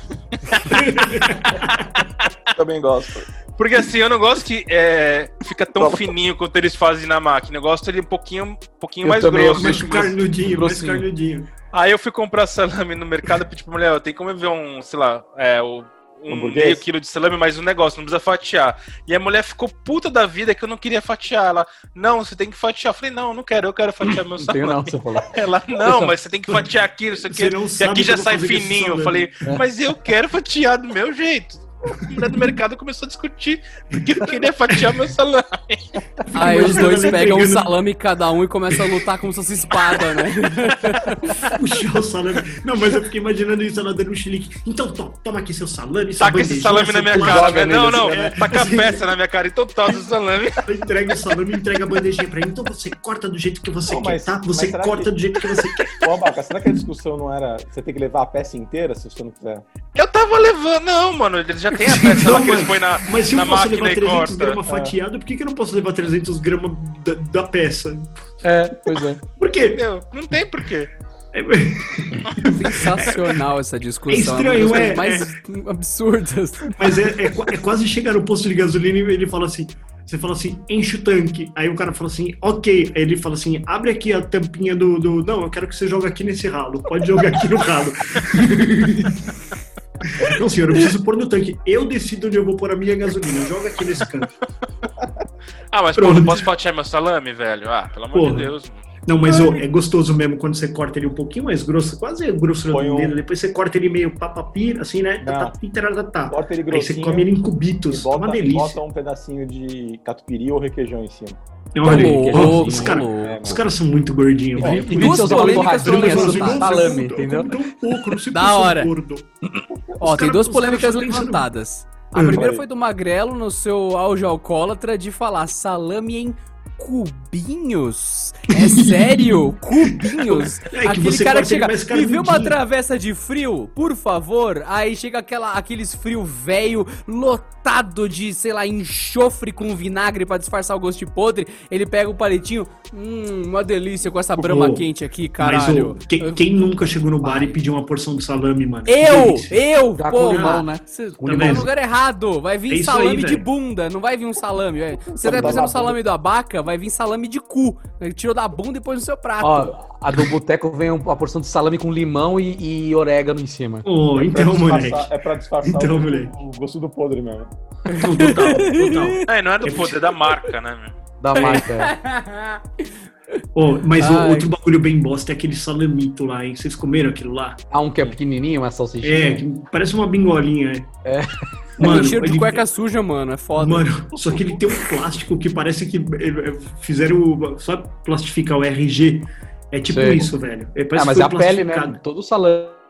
Também gosto. Porque assim, eu não gosto que é, fica tão fininho quanto eles fazem na máquina. Eu gosto ele um pouquinho, um pouquinho Eu mais grosso. Mais carnudinho, mais carnudinho. Aí eu fui comprar salame no mercado e pedi pra mulher, ó, tem como eu ver um, sei lá, é, o, um meio quilo de salame, mas um negócio, não precisa fatiar. E a mulher ficou puta da vida que eu não queria fatiar. Ela, não, você tem que fatiar. Eu falei, não, não quero, eu quero fatiar meu Não tenho salame. não, você falou. Ela, não, mas você tem que fatiar aqui, não sei o não E aqui já sai fininho. Eu falei, mas eu quero fatiar do meu jeito. A [laughs] mulher do mercado começou a discutir porque eu queria fatiar meu salame. [laughs] Aí os dois pegam um salame cada um e começam a lutar como se fosse espada, né? [laughs] Puxar o salame. Não, mas eu fiquei imaginando isso, ela dando um chilique. Então, to- toma aqui seu salame, sua Taca esse salame na minha cara. nele Não, assim, não, né? taca a peça na minha cara. Então tosa o salame. Entrega o salame e entrega a bandejinha pra ele. Então você corta do jeito que você Não, quer, mas- tá? Você será corta que- do jeito que você quer. Ô, Abaca, será que a discussão não era você ter que levar a peça inteira se você não quiser? Eu tava levando. Não, mano, eles já tem a peça que eles põem na, Mas se eu na posso máquina levar e 300 corta. gramas fatiado, por que, que eu não posso levar 300 gramas da, da peça? É, pois é. Por quê? Entendeu? Não tem porquê. É, Sensacional essa discussão. É estranho, uma é, mais absurdas. Mas é, é é quase chegar no posto de gasolina e ele fala assim. Você fala assim, enche o tanque. Aí o cara fala assim, ok. Aí ele fala assim, abre aqui a tampinha do. do... Não, eu quero que você jogue aqui nesse ralo. Pode jogar aqui no ralo. [laughs] [laughs] Não, senhor, eu preciso pôr no tanque. Eu decido onde eu vou pôr a minha gasolina. Joga aqui nesse canto. Ah, mas pô, Pronto. não posso fatiar meu salame, velho? Ah, pelo amor Porra. de Deus. Não, mas ô, é gostoso mesmo quando você corta ele um pouquinho mais grosso, quase grosso Põe no um- dedo. Depois você corta ele meio papapir, assim, né? Não. Tatapi, taratatá. Corta ele Aí você grossinho come ele em cubitos. É bota, uma delícia. bota um pedacinho de catupiry ou requeijão em cima. Olha aí, Ô, ó, ô, os caras caras são muito gordinhos. Vez de duas uma polêmicas salame, Eu entendeu? tão pouco, não [laughs] sei Da eu hora. gordo. Ó, tem cara- duas polêmicas levantadas. A Hum. primeira foi do Magrelo no seu auge alcoólatra de falar salame em cubinhos. É sério? [laughs] cubinhos? É que Aquele cara chega, me vê uma carnudinho." travessa de frio, por favor. Aí chega aquela, aqueles frio velho, lotado de, sei lá, enxofre com vinagre pra disfarçar o gosto de podre. Ele pega o palitinho, hum, uma delícia com essa brama Ô, quente aqui, Mas caralho. ô, quem, quem nunca chegou no bar e pediu uma porção de salame, mano? Eu, eu, Já com porra. limão, né? Você Com tá no lugar errado. Vai vir É salame aí, de bunda, não vai vir um salame. velho. Você Tá tá pensando no salame do abaca, vai vir salame de cu. Ele tirou da bunda e pôs no seu prato. Ó, a do boteco vem um- uma porção de salame com limão e, e orégano em cima. Ô, Pra então, moleque. É pra disfarçar Então, o, moleque. o gosto do podre mesmo. Não, total, total. [laughs] É, não é do poder, é da marca, né, meu? Da marca. é. Ô, mas Ai. outro bagulho bem bosta é aquele salamito lá, hein? Vocês comeram aquilo lá? Ah, um que é pequenininho, uma salsichinha. É, que parece uma bingolinha, é. [laughs] É. Mano, cheiro de ele- cueca suja, mano. É foda. Mano, só que ele tem um plástico que parece que eh, eh, fizeram. o- Só plastificar o RG. É tipo Sei. isso, velho. É, Ah, parece mas que é foi a pele, né? plastificado. Todo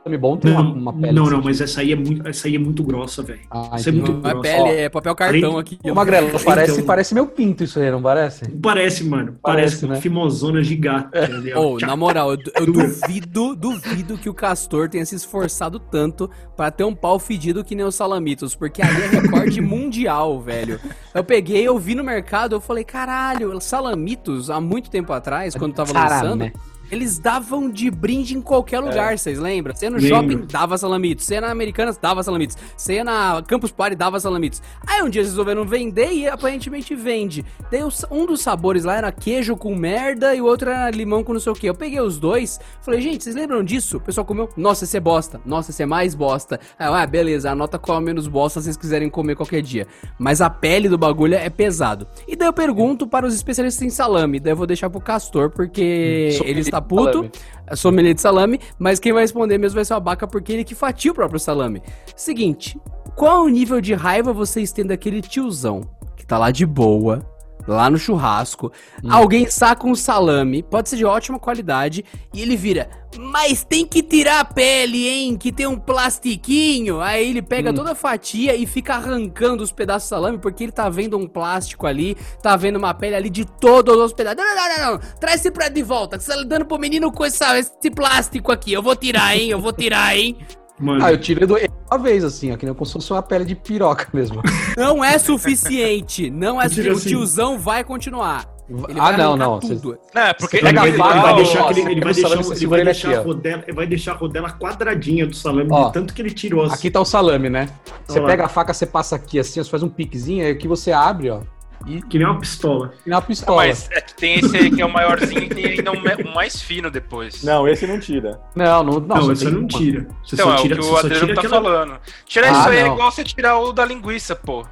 salame bom tem Não, uma, uma pele. não, assim. não, mas essa aí é muito, essa aí é muito grossa, velho. Ah, Isso é muito Não é grossa. pele, Ó, é papel cartão além- aqui. Ô, Magrelo, parece, Então- parece meu pinto isso aí, não parece? Parece, mano. Parece, Parece, uma né? fimosona gigante. ó. Ô, Tchá. na moral, eu, eu [laughs] duvido, duvido que o Castor tenha se esforçado tanto pra ter um pau fedido que nem os salamitos, porque ali é recorde [laughs] mundial, velho. Eu peguei, eu vi no mercado, eu falei, caralho, salamitos, há muito tempo atrás, quando tava Caralho, lançando, né? Eles davam de brinde em qualquer lugar, vocês lembram? Você ia no Lembro. shopping, dava salamitos. Você ia na Americanas, dava salamitos. Você ia na Campus Party, dava salamitos. Aí um dia eles resolveram vender e aparentemente vende. Daí um dos sabores lá era queijo com merda e o outro era limão com não sei o que. Eu peguei os dois, falei, gente, vocês lembram disso? O pessoal comeu, nossa, esse é bosta. Nossa, esse é mais bosta. Aí, eu, ah, beleza, anota qual é menos bosta se vocês quiserem comer qualquer dia. Mas a pele do bagulho é pesado. E daí eu pergunto para os especialistas em salame. Daí eu vou deixar pro Castor, porque Sommelier ele de puto. salame. Sommelier de salame, mas quem vai responder mesmo vai ser o Abaca, porque ele que fatia o próprio salame. Seguinte, qual o nível de raiva vocês têm daquele tiozão que tá lá de boa, lá no churrasco, alguém saca um salame, pode ser de ótima qualidade, e ele vira, mas tem que tirar a pele, hein, que tem um plastiquinho. Aí ele pega toda a fatia e fica arrancando os pedaços de salame, porque ele tá vendo um plástico ali, tá vendo uma pele ali de todos os pedaços. Não, não, não, não, traz esse prato de volta, que você tá dando pro menino com essa- esse plástico aqui. Eu vou tirar, hein, eu vou tirar, hein. Mano, Ah, eu tirei do... uma vez, assim, ó, que nem como se fosse uma pele de piroca mesmo. [laughs] Não é suficiente, não é suficiente. O assim. tiozão vai continuar. Ele ah, vai não, não. tudo. Não, é porque Você é ele pega vai, ele vai deixar aquele, você ele vai o deixar, ele você vai ele deixar a rodela, ele vai deixar a rodela quadradinha do salame, Ó, de tanto que ele tirou. assim. Aqui tá o salame, né? Você Olha lá. pega a faca, você passa aqui assim, ó, você faz um piquezinho, aí o que você abre, ó. E Que nem uma pistola. e na Não, pistola. mas é que tem esse aí que é o maiorzinho e tem ainda um, um mais fino depois. Não, esse não tira. Não, não, Não, você tem não uma. tira. Você Então, só é tira, o que o Adriano tá aquela... falando. Tirar Ah, isso aí é não. igual você tirar o da linguiça, pô.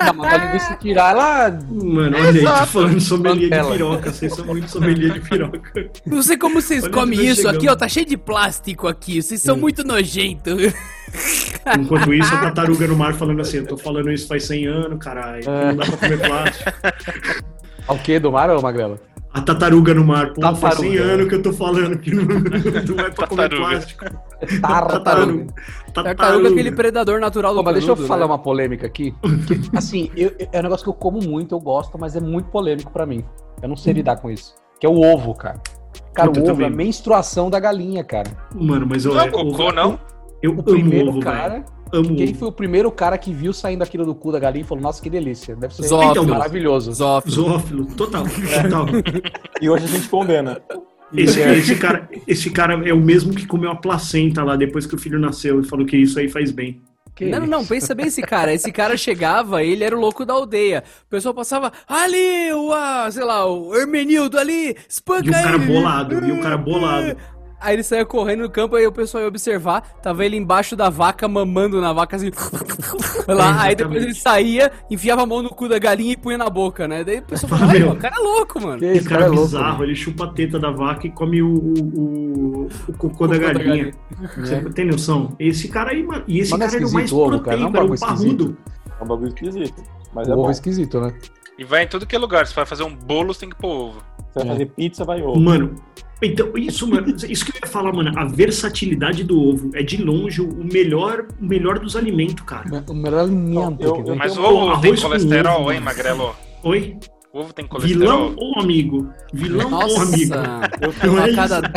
Não, mas a linguiça tirar, ela. Mano, olha aí, tô Exato. falando sommelier de piroca. Vocês são muito sommelier de piroca. Não sei como vocês Olha comem isso aqui, ó. Tá cheio de plástico aqui. Vocês são muito nojentos. Enquanto isso, a tartaruga no mar falando assim, eu tô falando isso faz 100 anos, caralho, que não dá pra comer plástico. O quê? Do mar ou Magrela? A tartaruga no mar, pô, faz 100 Tartaruga. anos que eu tô falando que não, [laughs] não é pra comer Tartaruga. plástico. Tartaruga. Tartaruga é aquele predador natural do Pô, mas deixa eu falar né? uma polêmica aqui. Que, [laughs] assim, eu- eu- é um negócio que eu como muito, eu gosto, mas é muito polêmico pra mim. Eu não sei lidar com isso. Que é o ovo, cara. Cara, Puta, o eu ovo é a menstruação da galinha, cara. Mano, mas eu... Não é cocô, não? Eu O amo primeiro ovo, velho. cara. Amo Quem foi o primeiro cara que viu saindo aquilo do cu da galinha e falou, nossa, que delícia. Deve ser Zófilo. maravilhoso. Zófilo. Zoófilo, total, total. [laughs] E hoje a gente condena. Esse, esse, cara, esse cara é o mesmo que comeu a placenta lá depois que o filho nasceu e falou que isso aí faz bem. Que Não, não, não, isso? pensa bem esse cara. Esse cara chegava, ele era o louco da aldeia. O pessoal passava, ali, o, ah, sei lá, o Hermenildo ali, espanca E o cara ele." bolado, e o cara bolado. [laughs] Aí ele saía correndo no campo, aí o pessoal ia observar, tava ele embaixo da vaca, mamando na vaca assim. [laughs] lá, aí depois ele saía, enfiava a mão no cu da galinha e punha na boca, né? Daí o pessoal falava, mano, o cara é louco, mano. Esse esse cara cara é é louco. bizarro, né? ele chupa a teta da vaca e come o, o, o, o cocô da Cocô da galinha. galinha. Você tem noção? Esse cara aí, mano. E esse Mas é cara era o mais esquisito o ovo, cara, não é um proteico, era o bagulho parrudo. É um bagulho esquisito. Mas O é ovo bom. é esquisito, né? E vai em tudo que é lugar. Se vai fazer um bolo, você tem que pôr ovo. Você vai É. fazer pizza, vai ovo. Mano, então, isso, mano, isso que eu ia falar, mano, a versatilidade do ovo é de longe o melhor, o melhor dos alimentos, cara. O melhor alimento Eu- eu-. Mas o Pô, ovo tem colesterol, ovo, hein. Magrelo? Oi? O ovo tem colesterol. Vilão ou amigo? Vilão ou amigo? Nossa, Não é a cada,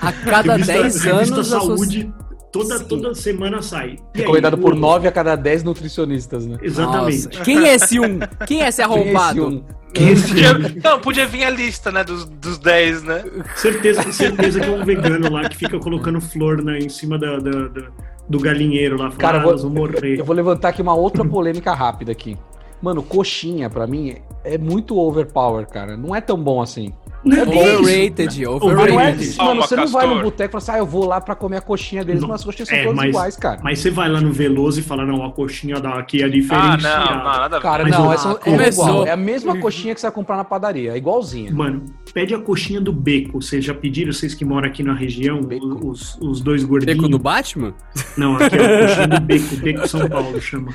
a cada Revista- 10 revista anos... a so- Saúde, toda, Sim. toda semana sai. E aí, Recomendado por o- 9 a cada 10 nutricionistas, né? Exatamente. Nossa, Quem é esse um? Quem é esse arrombado? Esse um- Quem é esse Podia- Não, podia vir a lista, né, dos, dos 10, né? Certeza, certeza que é um vegano lá que fica colocando flor na, em cima da, da- da- do galinheiro lá. Cara, ah, eu vou- morrer. Eu vou levantar aqui uma outra polêmica rápida aqui. Mano, coxinha, pra mim, é muito overpower, cara. Não é tão bom assim. Não é bem isso. Overrated, Mas não é, overrated. mano, Calma, você não vai no boteco e fala assim, ah, eu vou lá pra comer a coxinha deles, Não. mas as coxinhas são É, todas mas- iguais, cara. Mas você vai lá no Veloso e fala, não, a coxinha daqui é Ah, diferente. não, não, nada a ver. Cara, Mas não, essa Ah, é igual. É a mesma coxinha que você vai comprar na padaria, é igualzinha. Mano, pede a coxinha do beco. Vocês já pediram, vocês que moram aqui na região, Beco. os, os dois gordinhos? Beco do Batman? Não, aqui é a coxinha do beco. Beco São Paulo chama.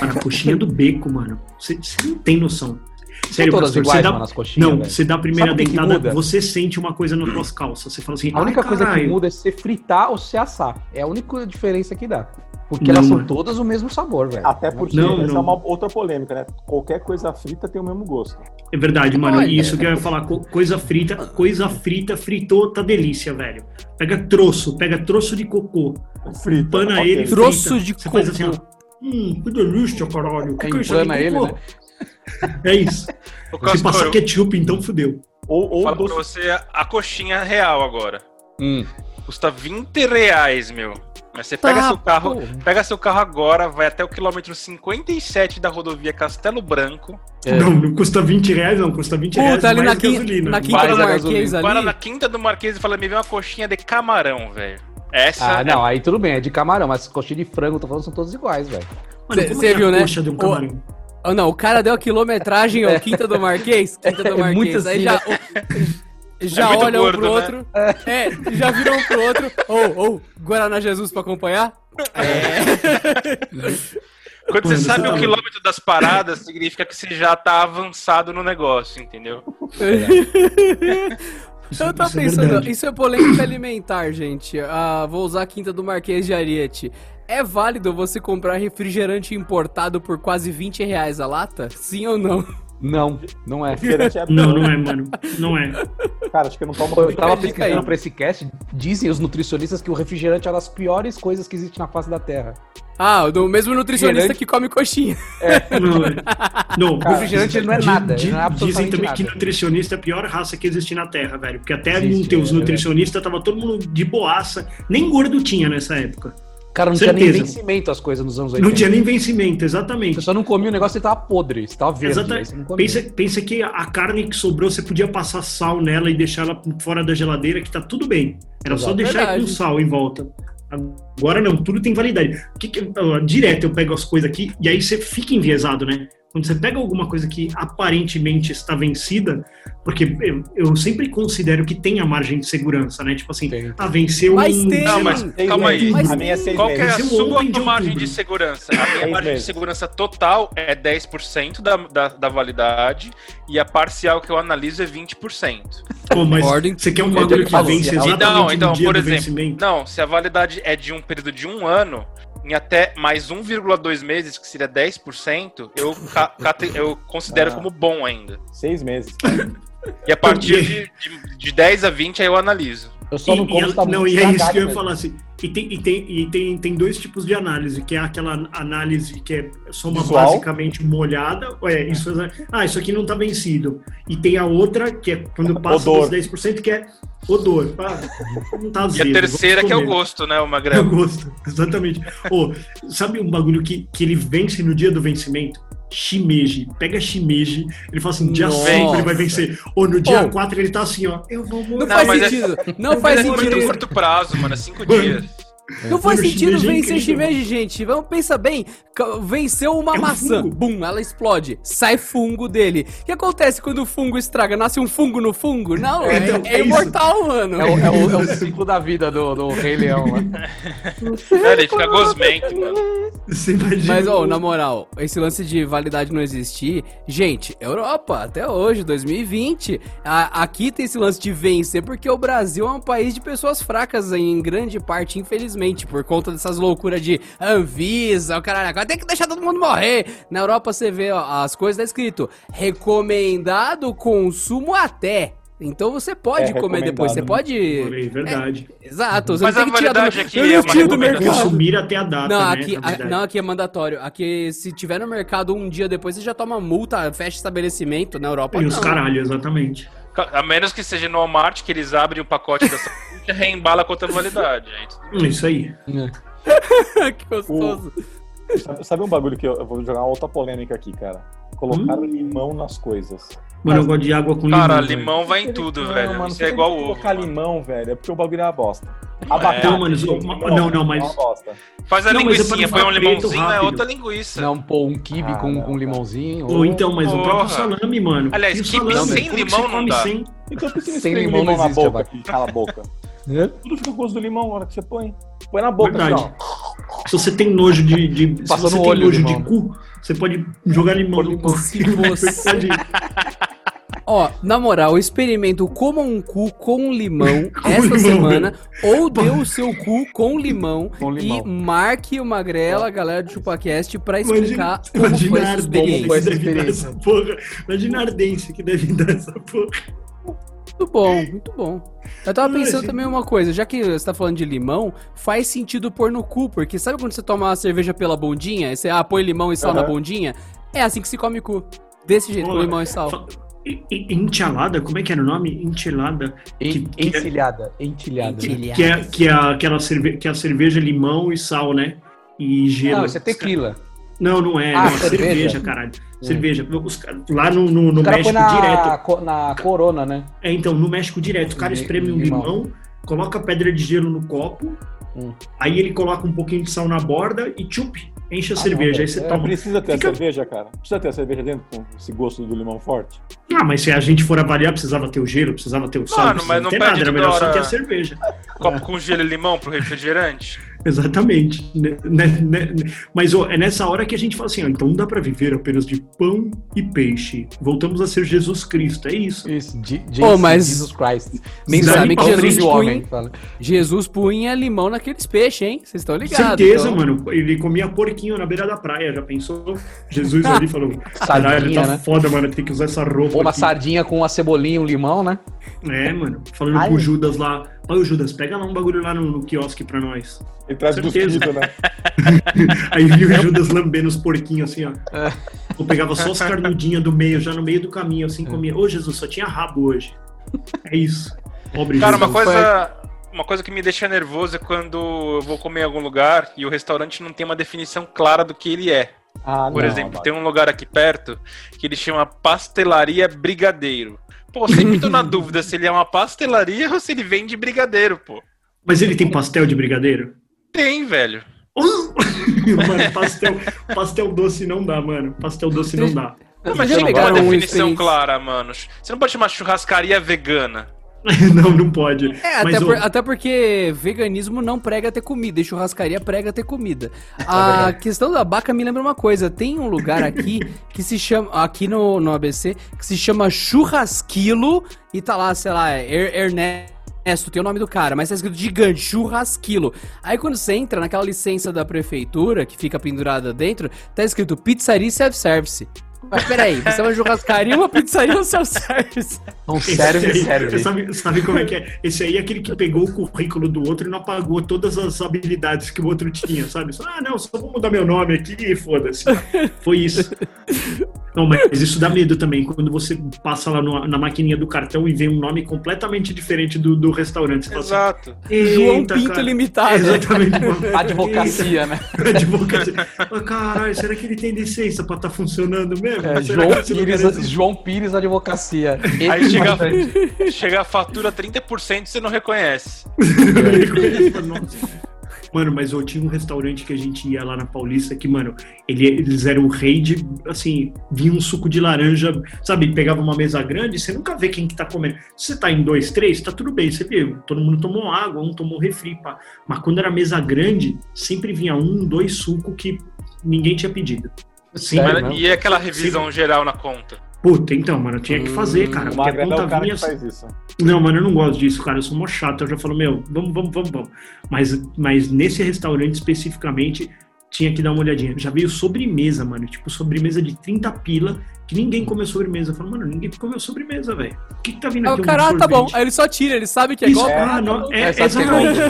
Mano, a coxinha do beco, mano. Você não tem noção. Sério, todas pastor, iguais, você dá, mano, as coxinhas, Não, velho. você dá a primeira Sabe que que dentada, você sente uma coisa nas suas calças. Você fala assim, A única "Ai, coisa que caralho." muda é se você fritar ou se você assar. É a única diferença que dá. Porque Não, elas são mano. todas o mesmo sabor, velho. Até porque Não, essa não. é uma outra polêmica, né? Qualquer coisa frita tem o mesmo gosto. É verdade, mano. E isso que eu ia falar, co- coisa frita, coisa frita, fritou, tá delícia, velho. Pega troço, pega troço de cocô, Frita. pana ok. ele. frita. Troço de Você faz assim, ó. cocô. Hum, que delícia, caralho. Que É, que é isso aqui, emplana ele, né? É isso. Se passar eu ketchup, então fudeu. Ou, ou falo pra doce. você a- coxinha real agora. Hum. Custa 20 reais, meu. Mas você pega Tá, seu carro, pô. pega seu carro agora, vai até o quilômetro 57 da rodovia Castelo Branco, É. Não, não custa 20 reais, não. Custa 20 reais Puta, ali mais na, gasolina. na quinta Mais do Marquês gasolina. para ali. na quinta do Marquês e fala, me vê uma coxinha de camarão, velho. Essa Ah, é não, aí tudo bem, é de camarão, mas coxinha de frango, tô falando, são todas iguais, velho. Mano, Cê- como cê é viu, a né? coxa de um O- camarão? Oh, não, o cara deu a quilometragem, ó, quinta do Marquês, quinta do É Marquês. muito Aí assim, já, né? já É muito olha um gordo, pro né? outro. É, já viram um pro outro. Ô, ô, Guaraná Jesus pra acompanhar? Quando Mano, você sabe o quilômetro das paradas, significa que você já tá avançado no negócio, entendeu? Isso- [laughs] Eu tava isso é pensando, isso é polêmica alimentar, gente. Ah, vou usar a quinta do Marquês de Ariete. É válido você comprar refrigerante importado por quase 20 reais a lata? Sim ou não? Não, não é. É Não, não é, mano. Não é. Cara, acho que eu não tomo Eu tava pesquisando pra esse cast, dizem os nutricionistas que o refrigerante é uma das piores coisas que existe na face da Terra. Ah, do mesmo nutricionista Refrigerante. que come coxinha. Não, é. não O refrigerante ele não é nada, não é dizem também nada. que nutricionista é a pior raça que existe na Terra, velho. Porque até Existe, não ter os é, nutricionistas, tava todo mundo de boaça. Nem gordo tinha nessa época. Cara, não tinha nem Certeza. vencimento as coisas nos anos 80. Não tinha nem vencimento, exatamente. Você só não comia o negócio e tava podre, você tava verde. Exata- aí você não comia. Pensa, pensa que a carne que sobrou, você podia passar sal nela e deixar ela fora da geladeira, que tá tudo bem. Era só Exato. deixar com sal em volta. Agora não, tudo tem validade. O que que- ó, direto eu pego as coisas aqui e aí você fica enviesado, né? Quando você pega alguma coisa que aparentemente está vencida, porque eu, eu sempre considero que tem a margem de segurança, né? Tipo assim, Tem. ah, venceu Mas um. tem. Não, mas Seis calma aí. Mas a minha é seis Qual que é a sua de margem outubro. de segurança? A minha margem de segurança total é 10% da, da, da validade e a parcial que eu analiso é 20%. Pô, mas Concordo em você quer um bagulho que vence Então, exatamente então, no dia por do exemplo, vencimento? Não, se a validade é de um período de um ano, em até mais 1,2 meses, que seria 10%, eu, ca- eu considero Ah. como bom ainda. Seis meses. E a partir de, de, de 10 a 20, aí eu analiso. Eu só não E- como e, tá não, muito e é isso que eu ia falar assim. E tem, e tem, e tem, tem dois tipos de análise, que é aquela análise que é soma Visual. basicamente uma olhada. É, isso, ah, isso aqui não tá vencido. E tem a outra, que é quando passa Odor. dos 10%, que é odor. Ah, não tá E azedo, a terceira que é o gosto, né, o É o magrelo? gosto, exatamente. Ô, sabe um bagulho que, que ele vence no dia do vencimento? Shimeji. Pega shimeji, ele fala assim, dia Nossa. 5 ele vai vencer. Ou no dia Ô. 4 ele tá assim, ó, eu vou morrer. Não, Não, faz mas é- sentido. Não faz é muito sentido. curto prazo, mano, é 5 Mano, dias. Não faz sentido shimeji vencer incrível. shimeji, gente. Vamos pensar bem. Venceu uma É um maçã. fungo. Bum, ela explode. Sai fungo dele. O que acontece quando o fungo estraga? Nasce um fungo no fungo? Não, É, é, então, é é isso. imortal, mano. É o, é o- é o [laughs] ciclo da vida do, do Rei Leão lá. [laughs] É, ele fica gosmento, mano. Mas, ó, o- na moral, esse lance de validade não existir, gente, Europa, até hoje, 2020, a- aqui tem esse lance de vencer, porque o Brasil é um país de pessoas fracas em grande parte, infelizmente, por conta dessas loucuras de Anvisa, o caralho, agora tem que deixar todo mundo morrer. Na Europa você vê, ó, as coisas tá escrito, recomendado consumo até. Então você pode É, comer depois, você pode... Verdade. Exato, você Mas não a tem que tirar do, aqui eu é uma do mercado. Consumir até a data, Não, né? aqui, a- não, aqui é mandatório. Aqui, se tiver no mercado um dia depois, você já toma multa, fecha estabelecimento. Na Europa, E não. os caralho, exatamente. A menos que seja no Walmart, que eles abrem o pacote dessa [laughs] e reembala com outra validade. Aí Hum, Isso aí. [laughs] que gostoso. Sabe, sabe um bagulho que eu, eu vou jogar uma outra polêmica aqui, cara? Colocar Hum. limão nas coisas. Mano, eu gosto de água com limão. Cara, limão vai em tudo, Não, velho. mano, Isso você é tem igual que ovo. colocar mano. limão, velho, é porque o bagulho é uma bosta. Abacate. Não, mano, isso- limão não, não, mas- É uma bosta. Faz a Não, é linguiça, põe um limãozinho, é outra linguiça. Não, pô, um kibe Ah, com, com limãozinho. Ou então, mas o Porra. próprio salame, mano. Aliás, E o quibe salame, sem limão não dá. sem? Então por que você Sem limão não na existe, boca aqui, cala a boca. [laughs] É? Tudo fica com gosto do limão na hora que você põe. Põe na boca, Verdade. assim. Se você tem nojo de. de se você tem olho o nojo limão, de cu, você pode jogar limão no cu. Se você- Você Ó, na moral, experimenta o coma um cu com limão [laughs] Com esta limão, semana, ou dê o seu cu com limão, Com limão. e marque o Magrela, a galera do ChupaCast, pra explicar Imagina, como imagina foi essa essa experiência. essa porra. Imagina a ardência que deve dar essa porra. Muito bom, muito bom. Eu tava pensando também uma coisa, já que você tá falando de limão, faz sentido pôr no cu, porque sabe quando você toma uma cerveja pela bundinha, e você ah, põe limão e sal na Aham. bundinha? É assim que se come cu. Desse jeito, com limão e sal. Entilada, como é que era o nome? Entilada. Entilhada, entilhada. Entilhada. Que é, que é aquela cerve que é a cerveja, limão e sal, né? E gelo. Não, isso é tequila. Não, não é. Ah, não, é cerveja. cerveja, caralho. Cerveja. Os lá no, no, no O cara põe México, direto. na, co- na corona, né? É, então, no México direto, o cara espreme um limão. limão, coloca pedra de gelo no copo, Hum. aí ele coloca um pouquinho de sal na borda e tchup, enche a Ah, cerveja. não, aí você é, Não toma. precisa ter Fica- a cerveja, cara. Precisa ter a cerveja dentro com esse gosto do limão forte. Ah, mas se a gente for avaliar, precisava ter o gelo, precisava ter o sal, Mano, não mas não ter pede nada, era toda melhor só ter a cerveja. Copo com gelo e limão pro refrigerante. Exatamente. Né, né, né, Mas ó, é nessa hora que a gente fala assim, ó, então não dá pra viver apenas de pão e peixe. Voltamos a ser Jesus Cristo, é isso. Isso, de, Pô, mas- Jesus Christ. Daí sabem que Jesus punha, homem. fala. Jesus punha limão naqueles peixes, hein? Vocês estão ligados? Certeza, então. mano. Ele comia porquinho na beira da praia, já pensou? Jesus ali [laughs] falou: caralho, Sardinha, tá né? foda, mano, tem que usar essa roupa. Ou uma aqui." sardinha com uma cebolinha e um limão, né? É, mano. Falando Ai. pro Judas lá: Olha, Judas, pega lá um bagulho lá no, no quiosque pra nós. Ele traz cuspido, né? [laughs] Aí viu o Judas lambendo os porquinhos assim, ó. É. Eu pegava só as carnudinhas do meio, já no meio do caminho, assim, comia. Ô, Jesus, só tinha rabo hoje. É isso. Pobre Cara, uma Jesus. coisa, uma coisa que me deixa nervoso é quando eu vou comer em algum lugar e o restaurante não tem uma definição clara do que ele é. Ah, Por não, exemplo, tem um lugar aqui perto que ele chama Pastelaria Brigadeiro. Pô, sempre tô na dúvida se ele é uma pastelaria ou se ele vende brigadeiro, pô. Mas ele tem pastel de brigadeiro? Tem, velho. [laughs] mano, pastel, pastel doce não dá, mano. Pastel doce não dá. Não, mas já uma um definição clara, mano. Você não pode chamar churrascaria vegana. [laughs] Não, não pode. É, Mas, até, por- até porque veganismo não prega ter comida e churrascaria prega ter comida. A questão da vaca me lembra uma coisa. Tem um lugar aqui [laughs] que se chama, aqui no, no ABC, que se chama Churrasquilo e tá lá, sei lá, Er- Ernesto, tem o nome do cara, mas tá escrito gigante, Churrasquilo. Aí quando você entra naquela licença da prefeitura, que fica pendurada dentro, tá escrito Pizzaria Self-Service. Mas peraí, você é uma churrascaria ou uma pizzaria ou self-service? Serve, aí- serve. Sabe, sabe como é que é? Esse aí é aquele que pegou o currículo do outro e não apagou todas as habilidades que o outro tinha, sabe? Só, ah, não, só vou mudar meu nome aqui e foda-se. Foi isso. Não, mas isso dá medo também, quando você passa lá no- na maquininha do cartão e vê um nome completamente diferente do, do restaurante. Você fala Exato. assim, João "Eita, Pinto cara." Limitado. Exatamente. [laughs] Advocacia, né? [laughs] Advocacia. Ah, Caralho, será que ele tem licença pra estar funcionando mesmo? É, João, Pires? João Pires Advocacia. Aí chega, chega a fatura 30% e você não reconhece. [laughs] Nossa. Mano, mas eu tinha um restaurante que a gente ia lá na Paulista que, mano, ele- eles eram o rei de, assim, vinha um suco de laranja, sabe? Pegava uma mesa grande, você nunca vê quem que tá comendo. Se você tá em dois, três, tá tudo bem, você vê, todo mundo tomou água, um tomou refri, pá. Mas quando era mesa grande, sempre vinha um, dois suco que ninguém tinha pedido. Sim, Sério e aquela revisão geral na conta? Puta, então, mano, eu tinha que fazer, cara. O Porque a é conta o cara vinha que faz isso. não, mano, eu não gosto disso, cara. Eu sou mó chato. Eu já falo, meu, vamos, vamos, vamos, vamos. Mas, mas nesse restaurante especificamente, tinha que dar uma olhadinha. Já veio sobremesa, mano. Tipo, sobremesa de 30 pila, que ninguém comeu sobremesa. Eu falo, mano, ninguém comeu sobremesa, velho. O que, que tá vindo Aí aqui? o cara, ah, um tá bom. Aí ele só tira, ele sabe que é Isso, golpe. ah, não, é, É, é exatamente,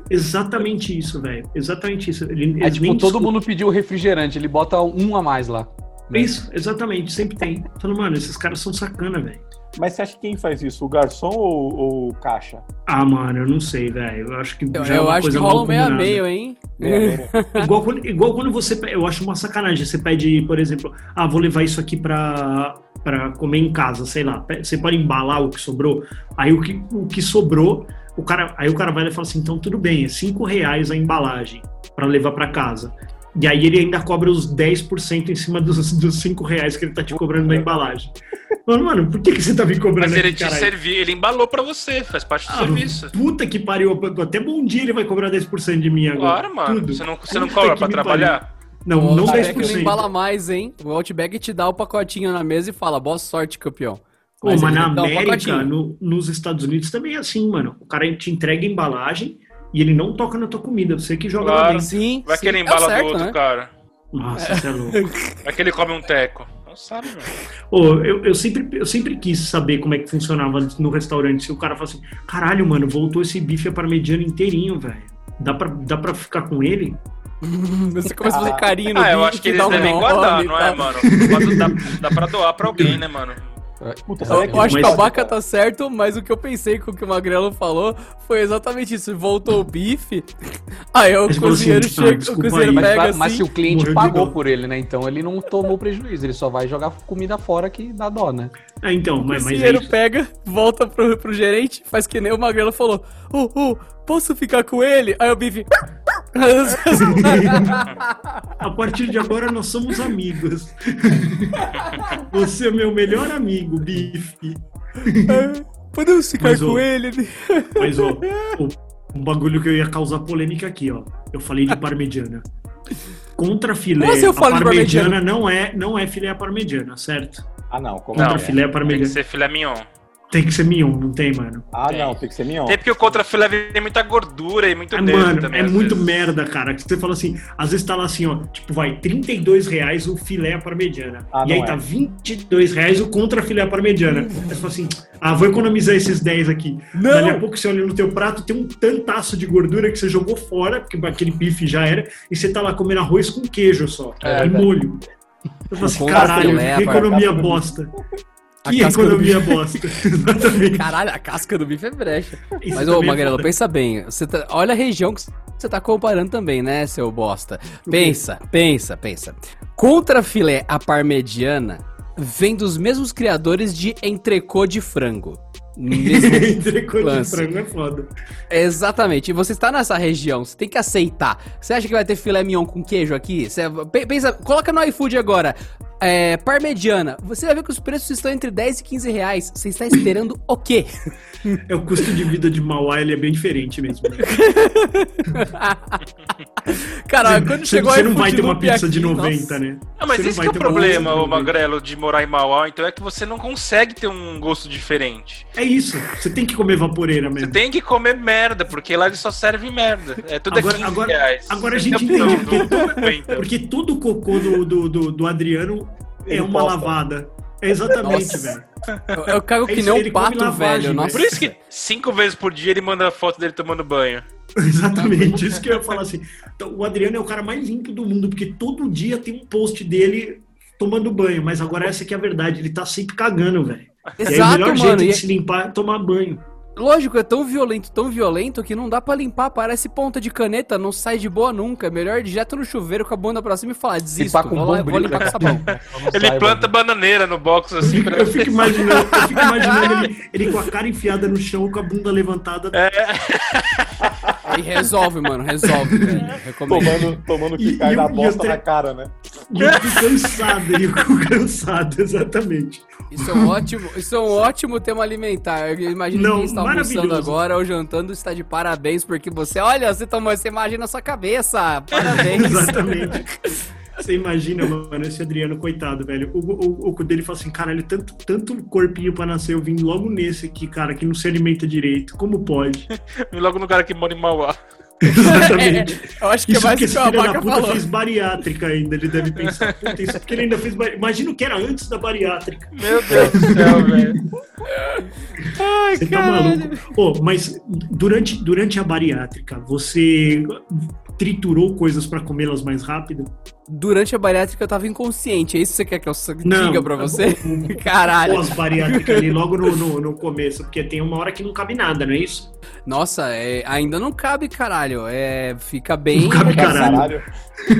[laughs] exatamente isso, velho. Exatamente isso. Ele, É tipo, todo mundo pediu refrigerante, ele bota um a mais lá. Isso, exatamente, sempre tem. Falando, mano, esses caras são sacana, velho. Mas você acha que quem faz isso? O garçom ou, ou o caixa? Ah, mano, eu não sei, velho. Eu acho que Eu, já é eu uma acho que coisa rola mal um meio a meio, hein? [laughs] Igual quando, igual quando você. Eu acho uma sacanagem. Você pede, por exemplo, ah, vou levar isso aqui pra, pra comer em casa, sei lá. Você pode embalar o que sobrou. Aí o que, o que sobrou, o cara, aí o cara vai lá e fala assim: então tudo bem, é 5 reais a embalagem pra levar pra casa. E aí ele ainda cobra os 10% em cima dos, dos 5 reais que ele tá te cobrando na embalagem. Mano, mano, por que, que você tá me cobrando Mas ele aqui, te caralho? serviu, ele embalou pra você, faz parte do Ah, serviço. Puta que pariu. Até bom dia ele vai cobrar 10% de mim agora. Claro, mano. Tudo. Você não, você não cobra que pra trabalhar? Não, o não Outback 10%. não embala mais, hein? O Outback te dá o pacotinho na mesa e fala, boa sorte, campeão. Pô, Mas mas na América, no- nos Estados Unidos também é assim, mano. O cara te entrega a embalagem e ele não toca na tua comida, você que joga lá Claro. dentro. Sim, Vai sim, que ele é embala certo, do outro, né? cara. Nossa, você é louco. [laughs] Vai que ele come um teco. Não sabe, mano. Pô, eu, eu, sempre, eu sempre quis saber como é que funcionava no restaurante. Se o cara fala assim, caralho, mano, voltou esse bife a parmegiana inteirinho, velho. Dá pra, dá pra ficar com ele? [laughs] Você começa a fazer carinho no Ah, eu acho que eles dá um devem guardar, e não é, mano? Mas dá, dá pra doar pra alguém, né, mano? Puta, Eu, eu acho que Mas- a vaca tá certo, mas o que eu pensei com o que o Magrelo falou foi exatamente isso. Voltou o bife, [laughs] aí o falou cozinheiro assim, "Ah, chega, o cozinheiro aí." Mas, pega mas- mas se assim. o cliente pagou por ele, né? Então ele não tomou prejuízo, ele só vai jogar comida fora que dá dó, né? Ah, então, O mas, mas é cozinheiro pega, volta pro, pro gerente, faz que nem o Magrelo falou. Ô, ô, posso ficar com ele? Aí o bife. [laughs] A partir de agora nós somos amigos. [laughs] Você é meu melhor amigo, bife. Podemos ficar Mas, com ô, ele? Mas, ó, o- um bagulho que eu ia causar polêmica aqui, ó. Eu falei de parmegiana. Contra filé, Como assim eu a falo de parmegiana não é, não é filé à parmegiana, certo? Ah, não. Como Contra Não. é? filé à Tem que parmegiana. ser filé mignon. Tem que ser mignon, não tem, mano? Ah, Tem. não. Tem que ser mignon. Tem porque o contra filé tem muita gordura e muito É, dedo mano, também. é muito vezes. merda, cara. Que você fala assim, às vezes tá lá assim, ó, tipo, vai, 32 reais o filé à parmegiana. Ah, e aí não é. tá 22 reais o contra filé à parmegiana. Aí você fala assim, ah, vou economizar esses 10 aqui. Não! Dali a pouco você olha no teu prato, tem um tantaço de gordura que você jogou fora, porque aquele bife já era, e você tá lá comendo arroz com queijo só, É, e molho. Eu falo assim, caralho, que economia bosta. A Que casca do economia bosta. [laughs] Exatamente. Caralho, a casca do bife é brecha. Isso Mas, ô, é Magrelo, foda. pensa bem. Você tá- olha a região que você tá comparando também, né, seu bosta? Pensa, pensa, pensa. Contra filé à parmegiana, vem dos mesmos criadores de entrecô de frango. [laughs] Entrecô de frango é foda. Exatamente. E você está nessa região, você tem que aceitar. Você acha que vai ter filé mignon com queijo aqui? Você, pe- pensa, coloca no iFood agora. É, parmegiana. Você vai ver que os preços estão entre 10 e 15 reais. Você está esperando o quê? [laughs] É o custo de vida de Mauá, ele é bem diferente mesmo. [laughs] Cara, quando Você, chegou você o não vai ter uma pizza de aqui, 90, nossa. né? Ah, mas Você não esse que é o problema, de ô 90. Magrelo, de morar em Mauá, então é que você não consegue ter um gosto diferente. É isso. Você tem que comer vaporeira Você mesmo. tem que comer merda, porque lá eles só servem merda. É tudo Agora- é 15 agora- reais. agora a gente o entende porque- do 50. Porque todo o cocô do, do, do, do Adriano é uma posta. lavada. É exatamente, Nossa. velho. Eu, eu cago É que isso, nem um pato, lavagem, velho. Nossa. Por isso que cinco vezes por dia ele manda foto dele tomando banho. [laughs] Exatamente, isso que eu ia falar assim. Então, o Adriano é o cara mais limpo do mundo, porque todo dia tem um post dele tomando banho, mas agora essa que é a verdade, ele tá sempre cagando, velho. E aí, o Exato, melhor mano. jeito E- de se limpar é tomar banho. Lógico, é tão violento, tão violento que não dá pra limpar. Parece ponta de caneta, não sai de boa nunca. É melhor direto no chuveiro com a bunda pra cima e falar, desisto. Limpar com vou, lá, vou limpar com né? [laughs] sabão. Ele planta bananeira no box assim pra Eu fico imaginando, eu fico imaginando ele, ele com a cara enfiada no chão, com a bunda levantada. [laughs] Aí resolve, mano, resolve, velho. Recomendo. Tomando, tomando que E- cai e da bosta na cara, né? E eu fico cansado, e eu fico cansado, exatamente. Isso é um ótimo, isso é um ótimo tema alimentar. Eu imagino Não, quem está almoçando agora ou jantando está de parabéns, porque você, olha, você tomou essa imagem na sua cabeça. Parabéns. [laughs] Exatamente. Você imagina, mano, esse Adriano, coitado, velho. O, o, o cu dele fala assim, caralho, tanto, tanto corpinho pra nascer, eu vim logo nesse aqui, cara, que não se alimenta direito. Como pode? [laughs] logo no cara que mora em Mauá. [laughs] Exatamente. Eu acho que é Isso mais porque o esse que a filho da puta falou. fez bariátrica ainda. Ele deve pensar, puta, isso porque ele ainda fez bariátrica. Imagina o que era antes da bariátrica. Meu Deus do céu, [laughs] velho. Ai, Você tá maluco. Ô, mas durante, durante a bariátrica, você triturou coisas pra comê-las mais rápido? Durante a bariátrica eu tava inconsciente. É isso que você quer que eu Não. diga pra você? [laughs] [laughs] Caralho. Pós-bariátrica ali, logo no, no, no começo, porque tem uma hora que não cabe nada, não é isso? Nossa, é, ainda não cabe, caralho. É, fica bem. Não cabe, caralho. Caralho.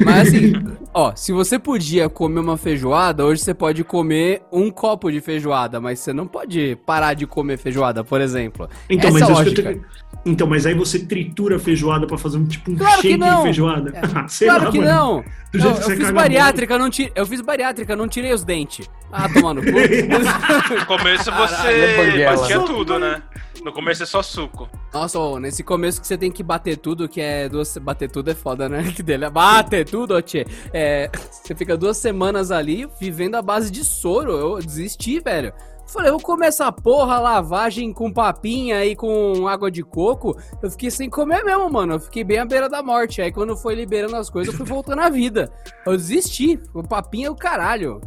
Mas assim, ó, se você podia comer uma feijoada, hoje você pode comer um copo de feijoada, mas você não pode parar de comer feijoada, por exemplo. Então, Essa mas é lógica. Então, mas aí você tritura a feijoada pra fazer um tipo um Claro shake não. feijoada? É, [laughs] Ah, sei claro lá, que mano. não. Do Eu, jeito que eu você fiz bariátrica, não tirei, eu fiz bariátrica, não tirei os dentes. Ah, tomar no cu. [laughs] No começo você banguela. batia tudo, né? No começo é só suco. Nossa, ô, nesse começo que você tem que bater tudo, que é duas. Bater tudo é foda, né? [laughs] Que dele é bater tudo, tchê. É, você fica duas semanas ali vivendo a base de soro. Eu desisti, velho. Falei, eu vou comer essa porra, lavagem com papinha e com água de coco. Eu fiquei sem comer mesmo, mano. Eu fiquei bem à beira da morte. Aí quando foi liberando as coisas, eu fui voltando à vida. Eu desisti. O papinha é o caralho.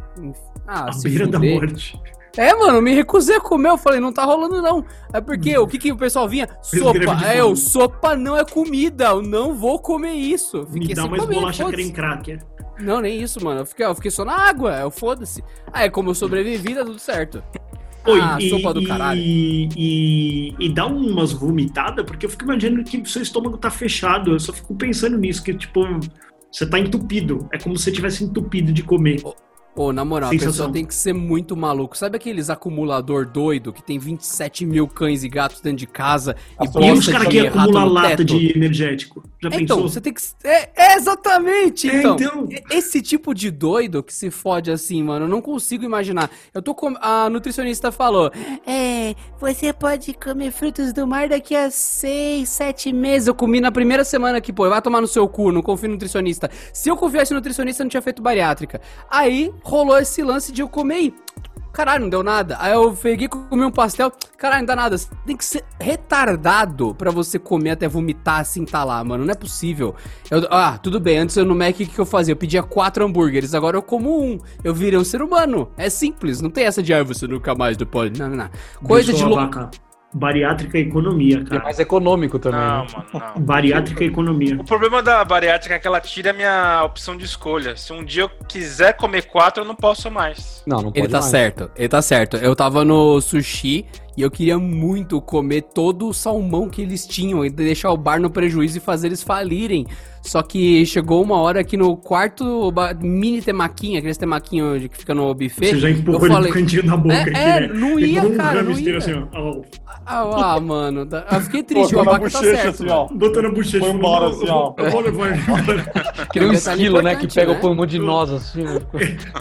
Ah, À beira da fuder. morte. É, mano, me recusei a comer. Eu falei, não tá rolando não. É porque o que, que o pessoal vinha? [laughs] Sopa. É, eu, sopa não é comida. Eu não vou comer isso. Me Fiquei dá sem mais comer, bolacha creme cracker. Não, nem isso, mano. Eu fiquei, eu fiquei só na água. Eu foda-se. Aí, como eu sobrevivi, tá tudo certo. Oi, ah, e, sopa do e- caralho. E, e dá umas vomitadas, porque eu fico imaginando que seu estômago tá fechado. Eu só fico pensando nisso, que tipo, você tá entupido. É como se você tivesse entupido de comer. Ô, na moral, a Sensação. pessoa tem que ser muito maluco. Sabe aqueles acumulador doido que tem 27 mil cães e gatos dentro de casa e Nossa, E os bosta caras que acumulam lata de energético. Já Então, pensou? você tem que. É, é exatamente! É, então, então. esse tipo de doido que se fode assim, mano, eu não consigo imaginar. Eu tô com. A nutricionista falou: É, você pode comer frutos do mar daqui a seis, sete meses. Eu comi na primeira semana que, pô, vai tomar no seu cu, não confio no nutricionista. Se eu confiasse no nutricionista, eu não tinha feito bariátrica. Aí rolou esse lance de eu comer e. Caralho, não deu nada. Aí eu peguei, comi um pastel. Caralho, não dá nada. Você tem que ser retardado pra você comer até vomitar assim, tá lá, mano. Não é possível. Eu- ah, tudo bem. Antes eu no Mac, o que, que eu fazia? Eu pedia quatro hambúrgueres. Agora eu como um. Eu virei um ser humano. É simples. Não tem essa de, ah, você nunca mais do pode. Não, não, não. Coisa Eu de louco. Bariátrica e economia, é cara. mais econômico também. Não, né? mano, não. Bariátrica e economia. O problema da bariátrica é que ela tira a minha opção de escolha. Se um dia eu quiser comer quatro, eu não posso mais. Não, não pode Ele tá mais. certo, ele tá certo. Eu tava no sushi e eu queria muito comer todo o salmão que eles tinham e deixar o bar no prejuízo e fazer eles falirem. Só que chegou uma hora que no quarto mini temaquinha, aqueles temaquinhos de- que fica no buffet. Você já empurrou eu ele falei, pro cantinho da boca É, aqui, é, né? não ia, um cara, não ia. assim, ó. ó, Ah, ah, mano, tá- eu fiquei triste, o Botou na abaca tá certo. assim, ó. Botou na bochecha. Foi embora, "Não, assim, eu vou- ó. Eu vou levar ele embora. [laughs] Que nem um um esquilo, né? Que pega né? o pulmão de nós, assim. né?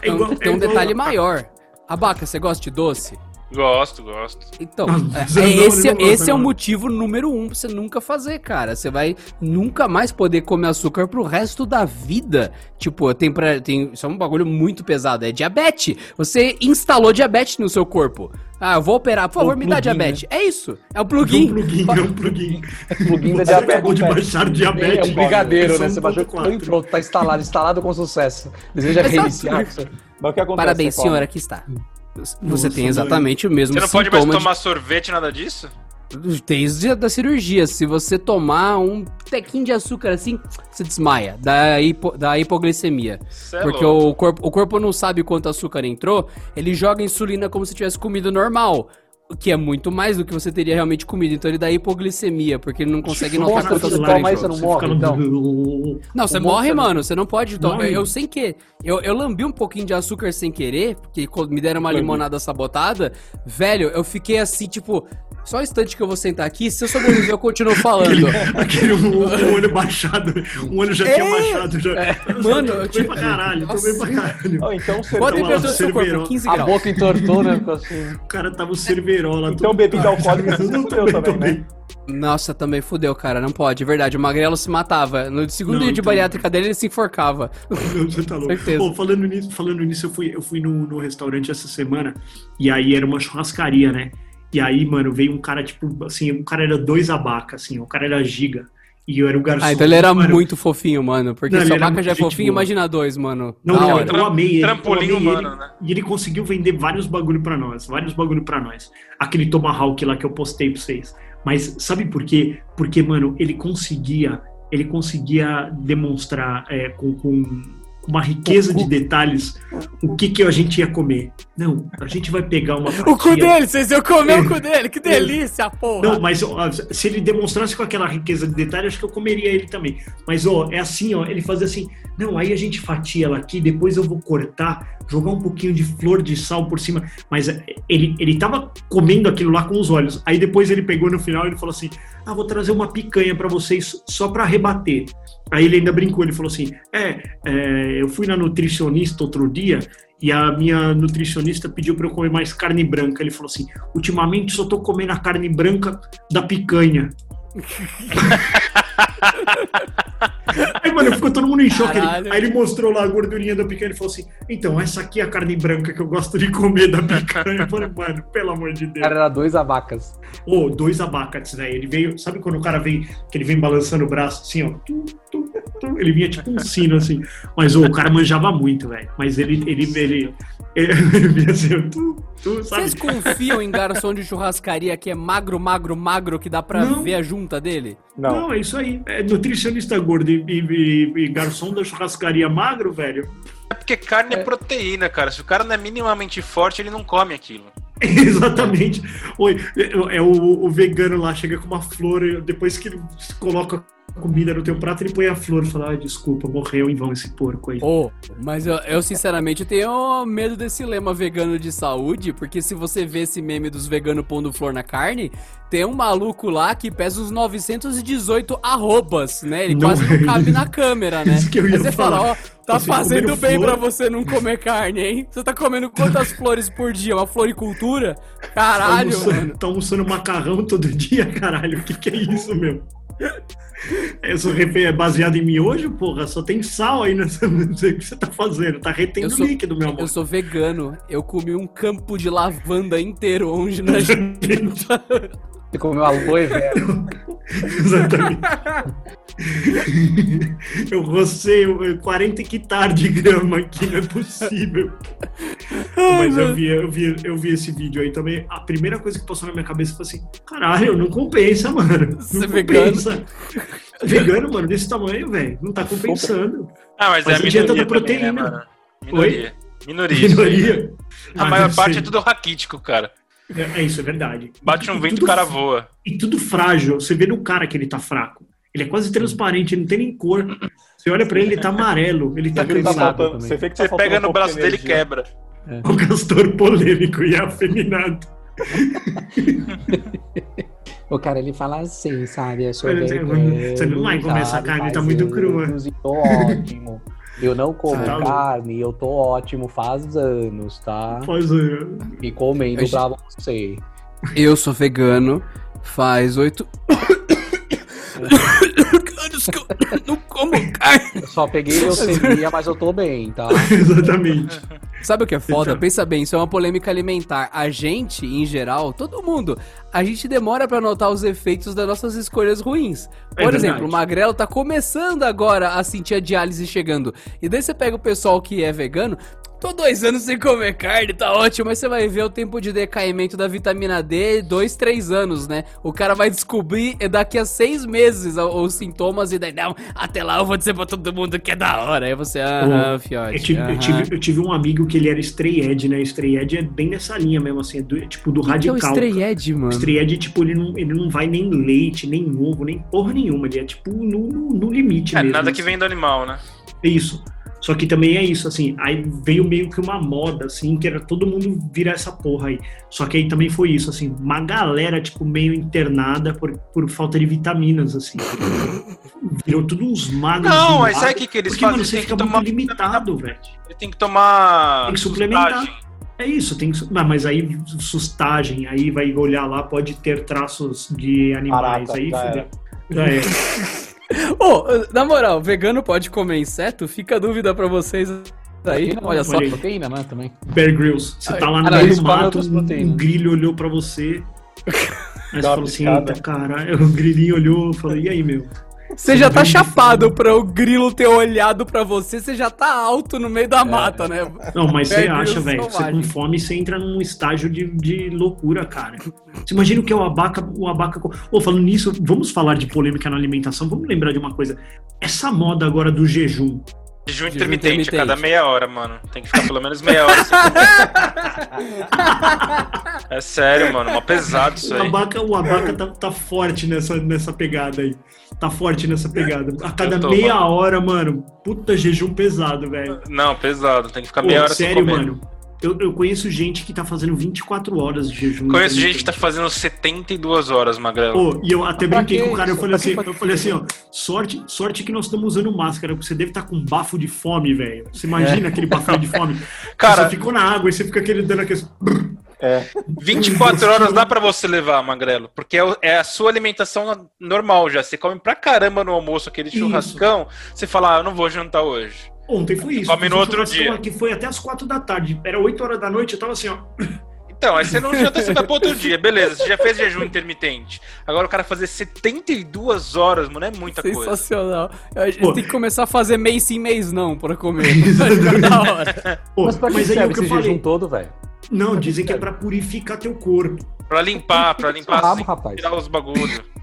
É igual- Tem, tem um é igual- detalhe maior. Abaca, você gosta de doce? Gosto, gosto. Então, Não, é- é esse, esse é o motivo número um pra você nunca fazer, cara. Você vai nunca mais poder comer açúcar pro resto da vida. Tipo, tem pra. Tem, isso é um bagulho muito pesado. É diabetes. Você instalou diabetes no seu corpo. Ah, eu vou operar. Por favor, o me dá plugin, diabetes. É isso. É o É um plugin. plugin, é um plugin. Plugin da Você diabetes. acabou de baixar É diabetes. um brigadeiro, né? Você baixou 1.4. e pronto, tá instalado, instalado com sucesso. Deseja Exato. reiniciar. Mas o que acontece? Parabéns, senhora, aqui está. Você Nossa, tem exatamente o mesmo Você não pode mais sintoma de- tomar sorvete, nada disso? Desde da cirurgia, se você tomar um tequinho de açúcar assim, você desmaia, da, hipo, da hipoglicemia. Cê é Porque louco. o corpo, o corpo não sabe quanto açúcar entrou, ele joga insulina como se tivesse comido normal. O que é muito mais do que você teria realmente comido. Então ele dá hipoglicemia, porque ele não consegue Nossa, notar você açúcar toma entrou. isso, não Você morre, então. no- Não, você O morre, mano. Você não pode tomar. Morre. Eu, eu sem que. Eu, eu lambi um pouquinho de açúcar sem querer, porque me deram uma limonada sabotada. Velho, eu fiquei assim, tipo. Só um instante que eu vou sentar aqui. Se eu sobreviver, eu continuo [laughs] falando. Aquele um, um olho baixado. Um olho já tinha É. baixado. Já. Mano, eu tomei tipo- pra caralho, tomei pra caralho. Ó, então você Qual a Então, temperatura do seu corpo? 15 A graus. boca entortou, né? Assim. O cara tava o Então bebida alcoólica você Não, fudeu também, né? Nossa, também fudeu, cara. Não pode, é verdade. O Magrelo se matava. No segundo Não, dia de então- bariátrica dele, ele se enforcava. Não, Você tá louco. Pô, falando nisso, falando nisso, eu fui, eu fui no, no restaurante essa semana e aí era uma churrascaria, né? E aí, mano, veio um cara, tipo, assim, o cara era dois abacas, assim, o cara era giga. E eu era o garçom. Ah, então ele era Mano, muito fofinho, mano. Porque Não, se a vaca já é fofinho, boa. imagina dois, mano. Não, não, eu amei ele. Trampolim eu amei humano, ele, né? E ele conseguiu vender vários bagulho pra nós, vários bagulho pra nós. Aquele Tomahawk lá que eu postei pra vocês. Mas sabe por quê? Porque, mano, ele conseguia, ele conseguia demonstrar é, com, com uma riqueza de detalhes o que que a gente ia comer. Não, a gente vai pegar uma O cu fatia- dele, vocês iam comer o cu [laughs] dele. Que delícia, porra. Não, mas ó, se ele demonstrasse com aquela riqueza de detalhes, acho que eu comeria ele também. Mas, ó, é assim, ó, ele fazia assim, não, aí a gente fatia ela aqui, depois eu vou cortar, jogar um pouquinho de flor de sal por cima. Mas é, ele, ele tava comendo aquilo lá com os olhos. Aí depois ele pegou no final e ele falou assim, ah, vou trazer uma picanha pra vocês só pra rebater. Aí ele ainda brincou, ele falou assim, é, é, eu fui na nutricionista outro dia e a minha nutricionista pediu pra eu comer mais carne branca. Ele falou assim, ultimamente só tô comendo a carne branca da picanha. [laughs] Aí, mano, ficou todo mundo em choque. Caralho. aí ele mostrou lá a gordurinha da picanha e falou assim: Então, essa aqui é a carne branca que eu gosto de comer da picanha. Eu falei, mano, pelo amor de Deus. cara era dois abacas. Ô, dois abacates, velho. Ele veio, sabe quando o cara vem, que ele vem balançando o braço assim, ó? Tu, tu, tu, ele vinha tipo um sino assim. Mas ô, o cara manjava muito, velho. Mas ele, ele, ele, [laughs] ele, vinha assim, tu, tu, sabe? Vocês confiam em garçom de churrascaria que é magro, magro, magro, que dá pra Não. ver a junta dele? Não. Não, é isso aí. É nutricionista gordo e, e- e garçom da churrascaria magro, velho. É porque carne é. proteína, cara. Se o cara não é minimamente forte, ele não come aquilo. [laughs] Exatamente. Oi, é, é o, o vegano lá, chega com uma flor, e depois que ele coloca comida no teu prato, ele põe a flor e fala, ah, desculpa, morreu em vão esse porco aí. Ô, mas eu, eu, sinceramente tenho medo desse lema vegano de saúde, porque se você vê esse meme dos veganos pondo flor na carne, tem um maluco lá que pesa uns 918 arrobas, né? Ele Não quase é não cabe na câmera, né? Isso que eu ia Aí você falar. fala, ó, tá Você fazendo bem flor? pra você não comer carne, hein? Você tá comendo quantas [laughs] flores por dia? Uma floricultura? Caralho, tá almoçando, mano. Tá almoçando macarrão todo dia, caralho. O que, que é isso, meu? Essa refe- é baseado em miojo, porra? Só tem sal aí nessa. [laughs] Não sei o que você tá fazendo. Tá retendo sou- líquido, meu amor. Eu sou vegano, eu comi um campo de lavanda inteiro onde na [laughs] gente. [laughs] Você comeu aloe, [laughs] velho. Exatamente. Eu rocei 40 hectares de grama aqui, não é possível. Mas eu vi, eu, vi, eu vi esse vídeo aí também. A primeira coisa que passou na minha cabeça foi assim: caralho, não compensa, mano. Não vegano. compensa. Vegano, mano, desse tamanho, velho. Não tá compensando. Ah, mas, Mas é a dieta minoria da também, né, proteína. mano? Minoria. Minoria. aí. Minoria. A Ah, maior parte ser. é tudo raquítico, cara. É, é isso, é verdade. Bate um E vento, o cara voa. E tudo frágil. Você vê no cara que ele tá fraco. Ele é quase transparente, ele não tem nem cor. Você olha pra ele, ele tá amarelo, ele tá tá cansado. faltando- também. você vê que tá Você pega um no braço de dele e quebra. O castor polêmico e afeminado. O cara, ele fala assim, sabe? Sou Olha, você- não vai comer essa carne, tá muito crua. ótimo. Eu não como tá carne, eu tô ótimo faz anos, tá? Faz uh, E comendo Mas- pra você. Eu sou vegano faz oito anos que eu não como carne. Eu só peguei leucemia, mas eu tô bem, tá? [laughs] exatamente. Sabe o que é foda? Então. Pensa bem, isso é uma polêmica alimentar. A gente, em geral, todo mundo, a gente demora pra notar os efeitos das nossas escolhas ruins. É Por verdade. exemplo, o Magrelo tá começando agora a sentir a diálise chegando. E daí você pega o pessoal que é vegano, tô dois anos sem comer carne, tá ótimo, mas você vai ver o tempo de decaimento da vitamina D, dois, três anos, né? O cara vai descobrir daqui a seis meses os sintomas e daí, não, até lá eu vou dizer pra todo mundo que é da hora. Aí você, aham, fiote. Eu tive, eu, tive, eu tive um amigo que ele era Stray Edge, né? Stray Edge é bem nessa linha mesmo, assim, é do- tipo do O que que é o radical. Stray Edge, mano? Stray Edge, tipo, ele não, ele não vai nem leite, nem ovo, nem porra nenhuma. Ele é, tipo, no, no, no limite É, mesmo. nada que assim. vem do animal, né? É isso. Só que também é isso, assim, aí veio meio que uma moda, assim, que era todo mundo virar essa porra aí. Só que aí também foi isso, assim, uma galera, tipo, meio internada por, por falta de vitaminas, assim. Virou tudo uns magos. Não, mas sabe o que, que eles Porque, mano, fazem? você Tem que fica tomar. muito limitado, velho. Ele tem que tomar. Tem que suplementar. sustagem. É isso, tem que. Não, mas aí sustagem, aí vai olhar lá, pode ter traços de animais. Barata, aí já fudeu. Já é. [laughs] Ô, na moral, vegano pode comer inseto? Fica a dúvida pra vocês aí. Não, Olha só. Proteína, né, também. Bear Grylls, você tá lá no Ah, meio do mato, um, grilho olhou pra você. [laughs] Aí você falou assim, eita caralho, [laughs] o grilinho olhou e falou, e aí, meu? Você já tá chapado pra o grilo ter olhado pra você, você já tá alto no meio da mata, né? Não, mas você acha, velho, você com fome, você entra num estágio de, de loucura, cara. Você imagina o que é o abaca, o abaca... Ô, falando nisso, vamos falar de polêmica na alimentação, vamos lembrar de uma coisa. Essa moda agora do jejum, Jejum intermitente, a intermitente. cada meia hora, mano. Tem que ficar pelo menos meia hora. é sério, mano. Mó pesado isso O aí. abaca, o abaca tá, tá forte nessa, nessa pegada aí. Tá forte nessa pegada. A cada tô, meia mano. hora, mano, puta jejum pesado, velho. Não, pesado. Tem que ficar Pô, meia hora sem sério, comer. mano. Eu, eu conheço gente que tá fazendo 24 horas de jejum. Conheço gente que tá fazendo 72 horas, Magrelo. Pô, e eu até Pra brinquei que com o cara, eu falei Pra que assim, eu falei assim, ó, sorte, sorte que nós estamos usando máscara, porque você deve estar com bafo de fome, velho. Você imagina aquele bafo de fome? [laughs] Cara- você ficou na água e você fica aquele dando aquele. 24 [laughs] horas dá pra você levar, Magrelo. Porque é o- é a sua alimentação normal já. Você come pra caramba no almoço aquele Isso. churrascão. Você fala, ah, eu não vou jantar hoje. Ontem foi isso. Come no Foi outro dia. aqui, foi até as 4 da tarde. Era 8 horas da noite, eu tava assim, ó. [laughs] Então, aí você não janta, você vai pro outro dia. Beleza, você já fez jejum intermitente. Agora o cara fazer 72 horas, mano, é muita coisa. Sensacional. A gente Pô. tem que começar a fazer mês sim, mês não pra comer. [laughs] Pô, Mas pra que mas aí o serve que eu esse falei. jejum todo, velho? Não, dizem que é pra purificar teu corpo. Pra limpar, pra [laughs] limpar Rabo, assim, rapaz. tirar os bagulhos. [laughs]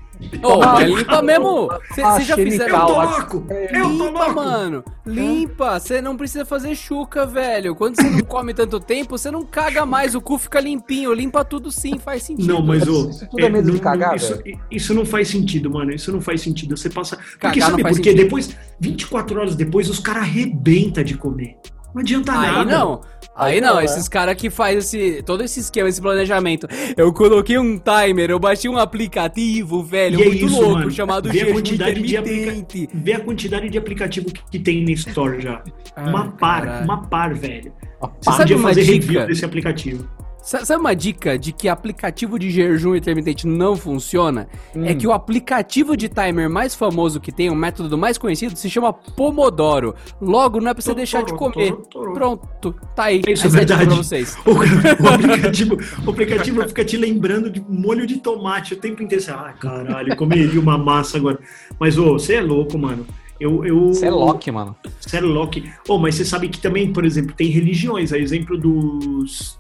Ô, Ah, mas limpa mesmo. Vocês ah, já Eu fizeram. tô Calma. louco! Eu tô Limpa, louco! mano. Limpa. Você não precisa fazer chuca, velho. Quando você não come tanto tempo, você não caga mais. O cu fica limpinho. Limpa tudo sim, faz sentido. Não, mas ô. Isso tudo é medo de não- cagar, isso, isso não faz sentido, mano. Isso não faz sentido. Você passa. Porque Cagar não sabe faz por quê? Depois, 24 horas depois, os caras arrebentam de comer. Não adianta Aí nada. não. Aí Aí não, não, esses caras que faz esse todo esse esquema, esse planejamento. Eu coloquei um timer, eu baixei um aplicativo, velho, E é muito isso, louco, mano. chamado Vê a quantidade de intermitente. Vê a quantidade de aplicativo que, que tem na Store já. uma Ah, par, caralho. uma par, velho. Uma Você sabe podia uma fazer dica? review desse aplicativo. Sa- Sabe uma dica de que aplicativo de jejum intermitente não funciona? É que o aplicativo de timer mais famoso que tem, o método mais conhecido, se chama Pomodoro. Logo, não é pra você deixar de comer. Pronto, tá aí. Isso é a dica verdade. pra vocês. O, o aplicativo, o aplicativo fica te lembrando de molho de tomate o tempo inteiro. Você, ah, caralho, comeria uma massa agora. Mas, ô, você é louco, mano. Eu, eu, Você é Loki, mano. Sério, Loki. Oh, mas você sabe que também, por exemplo, tem religiões, a exemplo dos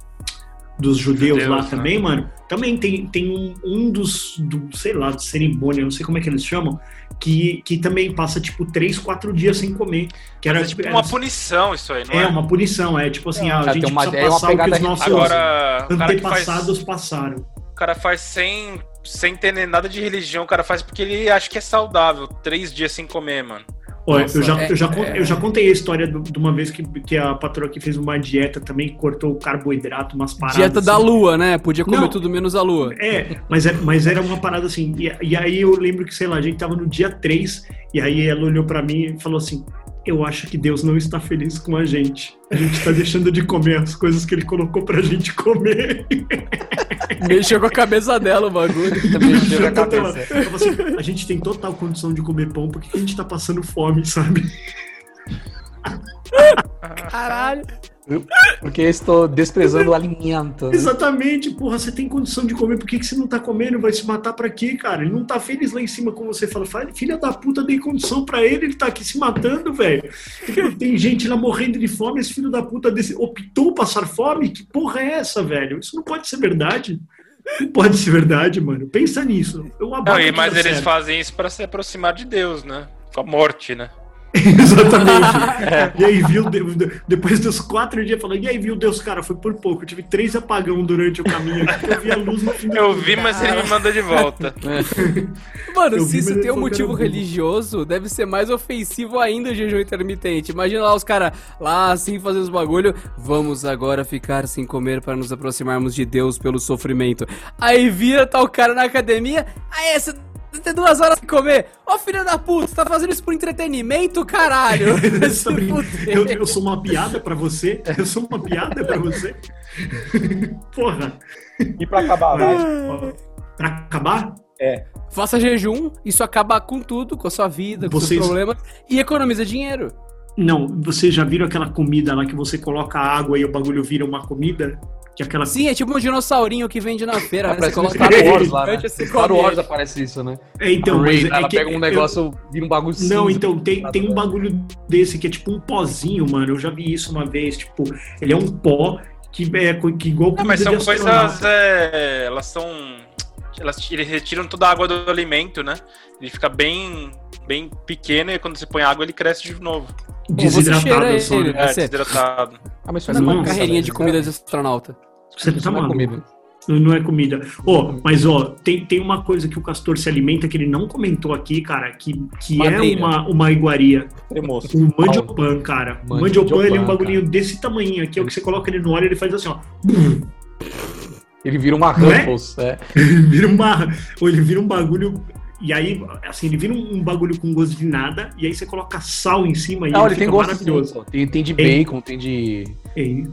dos judeus, Judeus, lá né? também, mano. Também tem, tem um, um dos, do, sei lá, de cerimônia, não sei como é que eles chamam, que, que também passa, tipo, três, quatro dias sem comer. Que era, É tipo era- uma punição isso aí, não é? é, uma punição, é tipo assim, ah, a É, gente tem uma- precisa é uma passar o que os nossos Agora, que faz, antepassados passaram. o cara faz sem, sem ter nada de religião, o cara faz porque ele acha que é saudável. Três dias sem comer, mano. Olha, Nossa, eu, já, é- eu, já, é- eu já contei a história do- de uma vez que, que a patroa aqui fez uma dieta também, que cortou o carboidrato, umas paradas. Dieta da assim. lua, né? Podia comer Não. tudo menos a lua. É, mas, é, mas era uma parada assim. E, e aí eu lembro que, sei lá, a gente tava no dia 3, e aí ela olhou pra mim e falou assim: Eu acho que Deus não está feliz com a gente. A gente tá deixando de comer as coisas que ele colocou pra gente comer. Mexeu com a cabeça dela o bagulho. Também chega a cabeça. falei assim, a gente tem total condição de comer pão, por que a gente tá passando fome, sabe? Caralho. Porque eu estou desprezando o alimento. né? Exatamente, porra, você tem condição de comer, por que, que você não tá comendo? Vai se matar pra quê, cara? Ele não tá feliz lá em cima com você. Fala, "Fala, filha da puta, dei condição pra ele, ele tá aqui se matando, velho. Tem gente lá morrendo de fome, esse filho da puta desse, optou passar fome? Que porra é essa, velho? Isso não pode ser verdade. Não pode ser verdade, mano. Pensa nisso. Eu Não, e, mas eles certo. fazem isso pra se aproximar de Deus, né? Com a morte, né? [laughs] Exatamente. [laughs] E aí viu, de- depois dos quatro dias, falando, e aí viu Deus, cara, foi por pouco. Eu tive três apagão durante o caminho aqui, eu vi a luz no fim do Eu vi, mas ele me mandou de volta. [laughs] Mano, Eu se vi, isso tem um motivo religioso, deve ser mais ofensivo ainda o jejum intermitente. Imagina lá os caras lá assim fazendo os bagulho. Vamos agora ficar sem comer para nos aproximarmos de Deus pelo sofrimento. Aí vira tal cara na academia. Aí essa tem duas horas sem comer. Ô filho da puta, você tá fazendo isso por entretenimento, caralho? [laughs] Eu, eu sou uma piada pra você? Eu sou uma piada pra você? [laughs] Porra. E pra acabar, vai. Ó, Pra acabar, Faça jejum, isso acaba com tudo, com a sua vida, com Vocês- seus problemas e economiza dinheiro. não, vocês já viram aquela comida lá que você coloca água e o bagulho vira uma comida? Que é aquela Sim, é tipo um dinossaurinho que vende na feira. né? Parece Você um coloca Star Wars lá, né? você Star Wars aparece isso, né? É, então, mas é ela que pega um eu- negócio, vira um bagulho Não, cinza. então tem, tem um bagulho desse que é tipo um pozinho, mano. Eu já vi isso uma vez. Tipo, ele é um pó que é que igual Não, mas comida são coisas. é, elas são. Elas, eles retiram toda a água do alimento, né? Ele fica bem, bem pequeno e quando você põe água ele cresce de novo. você cheira desidratado só. ele, né? É, É, desidratado. Ah, mas isso Faz não é uma carreirinha de comida de astronauta. Você Isso tá não é comida. Não é comida. Ó, mas ó, tem, tem uma coisa que o Castor se alimenta que ele não comentou aqui, cara, que, que é uma, uma iguaria. Tremoço. O mandiopan, cara. O Mandiopan, mandiopan, ele é um cara. bagulhinho desse tamanho aqui, é o que você coloca ele no óleo, ele faz assim, ó. Ele vira uma é? Ruffles. É? [laughs] Ele vira uma. Ou ele vira um bagulho. E aí, assim, ele vira um, um bagulho com gosto de nada, e aí você coloca sal em cima e Não, ele ele tem fica gosto maravilhoso. Tem, tem de bacon, tem de, É,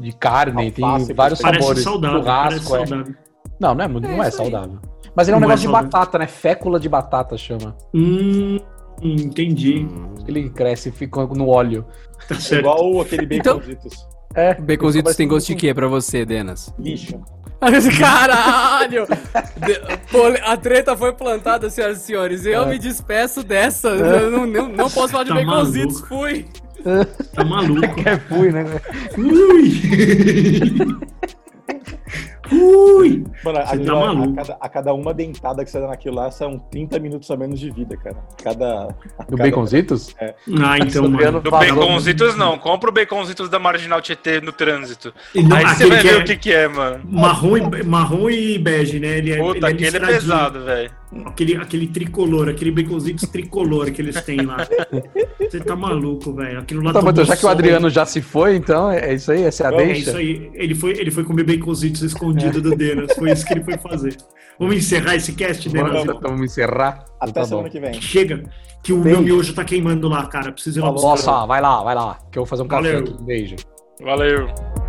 de carne, Alface, tem vários parece sabores. saudável, parece Churrasco, é. saudável. Não, não é, muito- não é isso aí. saudável. Mas ele é um Não é negócio de saudável. batata, né? Fécula de batata chama. Hum, entendi. Ele cresce e fica no óleo. Tá certo. Igual aquele Então- baconzitos. É. Baconzitos tem gosto de quê pra você, Denas? Lixo. Caralho! De- pole- A treta foi plantada, senhoras e senhores. Eu me despeço dessa. Eu não, não, não posso falar de Tá baconzitos. Fui. Tá maluco. É, fui, né? Ui! [laughs] Ui! Mano, Você tá aquilo lá, a, cada, a cada uma dentada que você dá naquilo lá são 30 minutos a menos de vida, cara. Cada. Do cada- Baconzitos? Ah, então, Fabiano mano. Do baconzitos não, compra o baconzitos da Marginal Tietê no trânsito. Não, Aí você vai ver é o que que é, mano. marrom, e, marrom e bege, né? Ele é, Puta, ele é aquele é pesado, velho. Aquele, aquele tricolor, aquele baconzitos tricolor que eles têm lá. Você tá maluco, velho. Aquilo lá Tá, mas tomou já que o. Adriano já se foi, então é isso aí? Essa é a Vamos, É deixa? isso aí. Ele foi, ele foi comer baconzitos escondido do Denas. Foi isso que ele foi fazer. Vamos encerrar esse cast, Denas? Vamos, então vamos encerrar. Até Tá semana bom. que vem. Chega, que o Beijo. meu miojo tá queimando lá, cara. Preciso ir lá. Nossa, vai lá, vai lá, que eu vou fazer um café Valeu. aqui. Beijo. Valeu.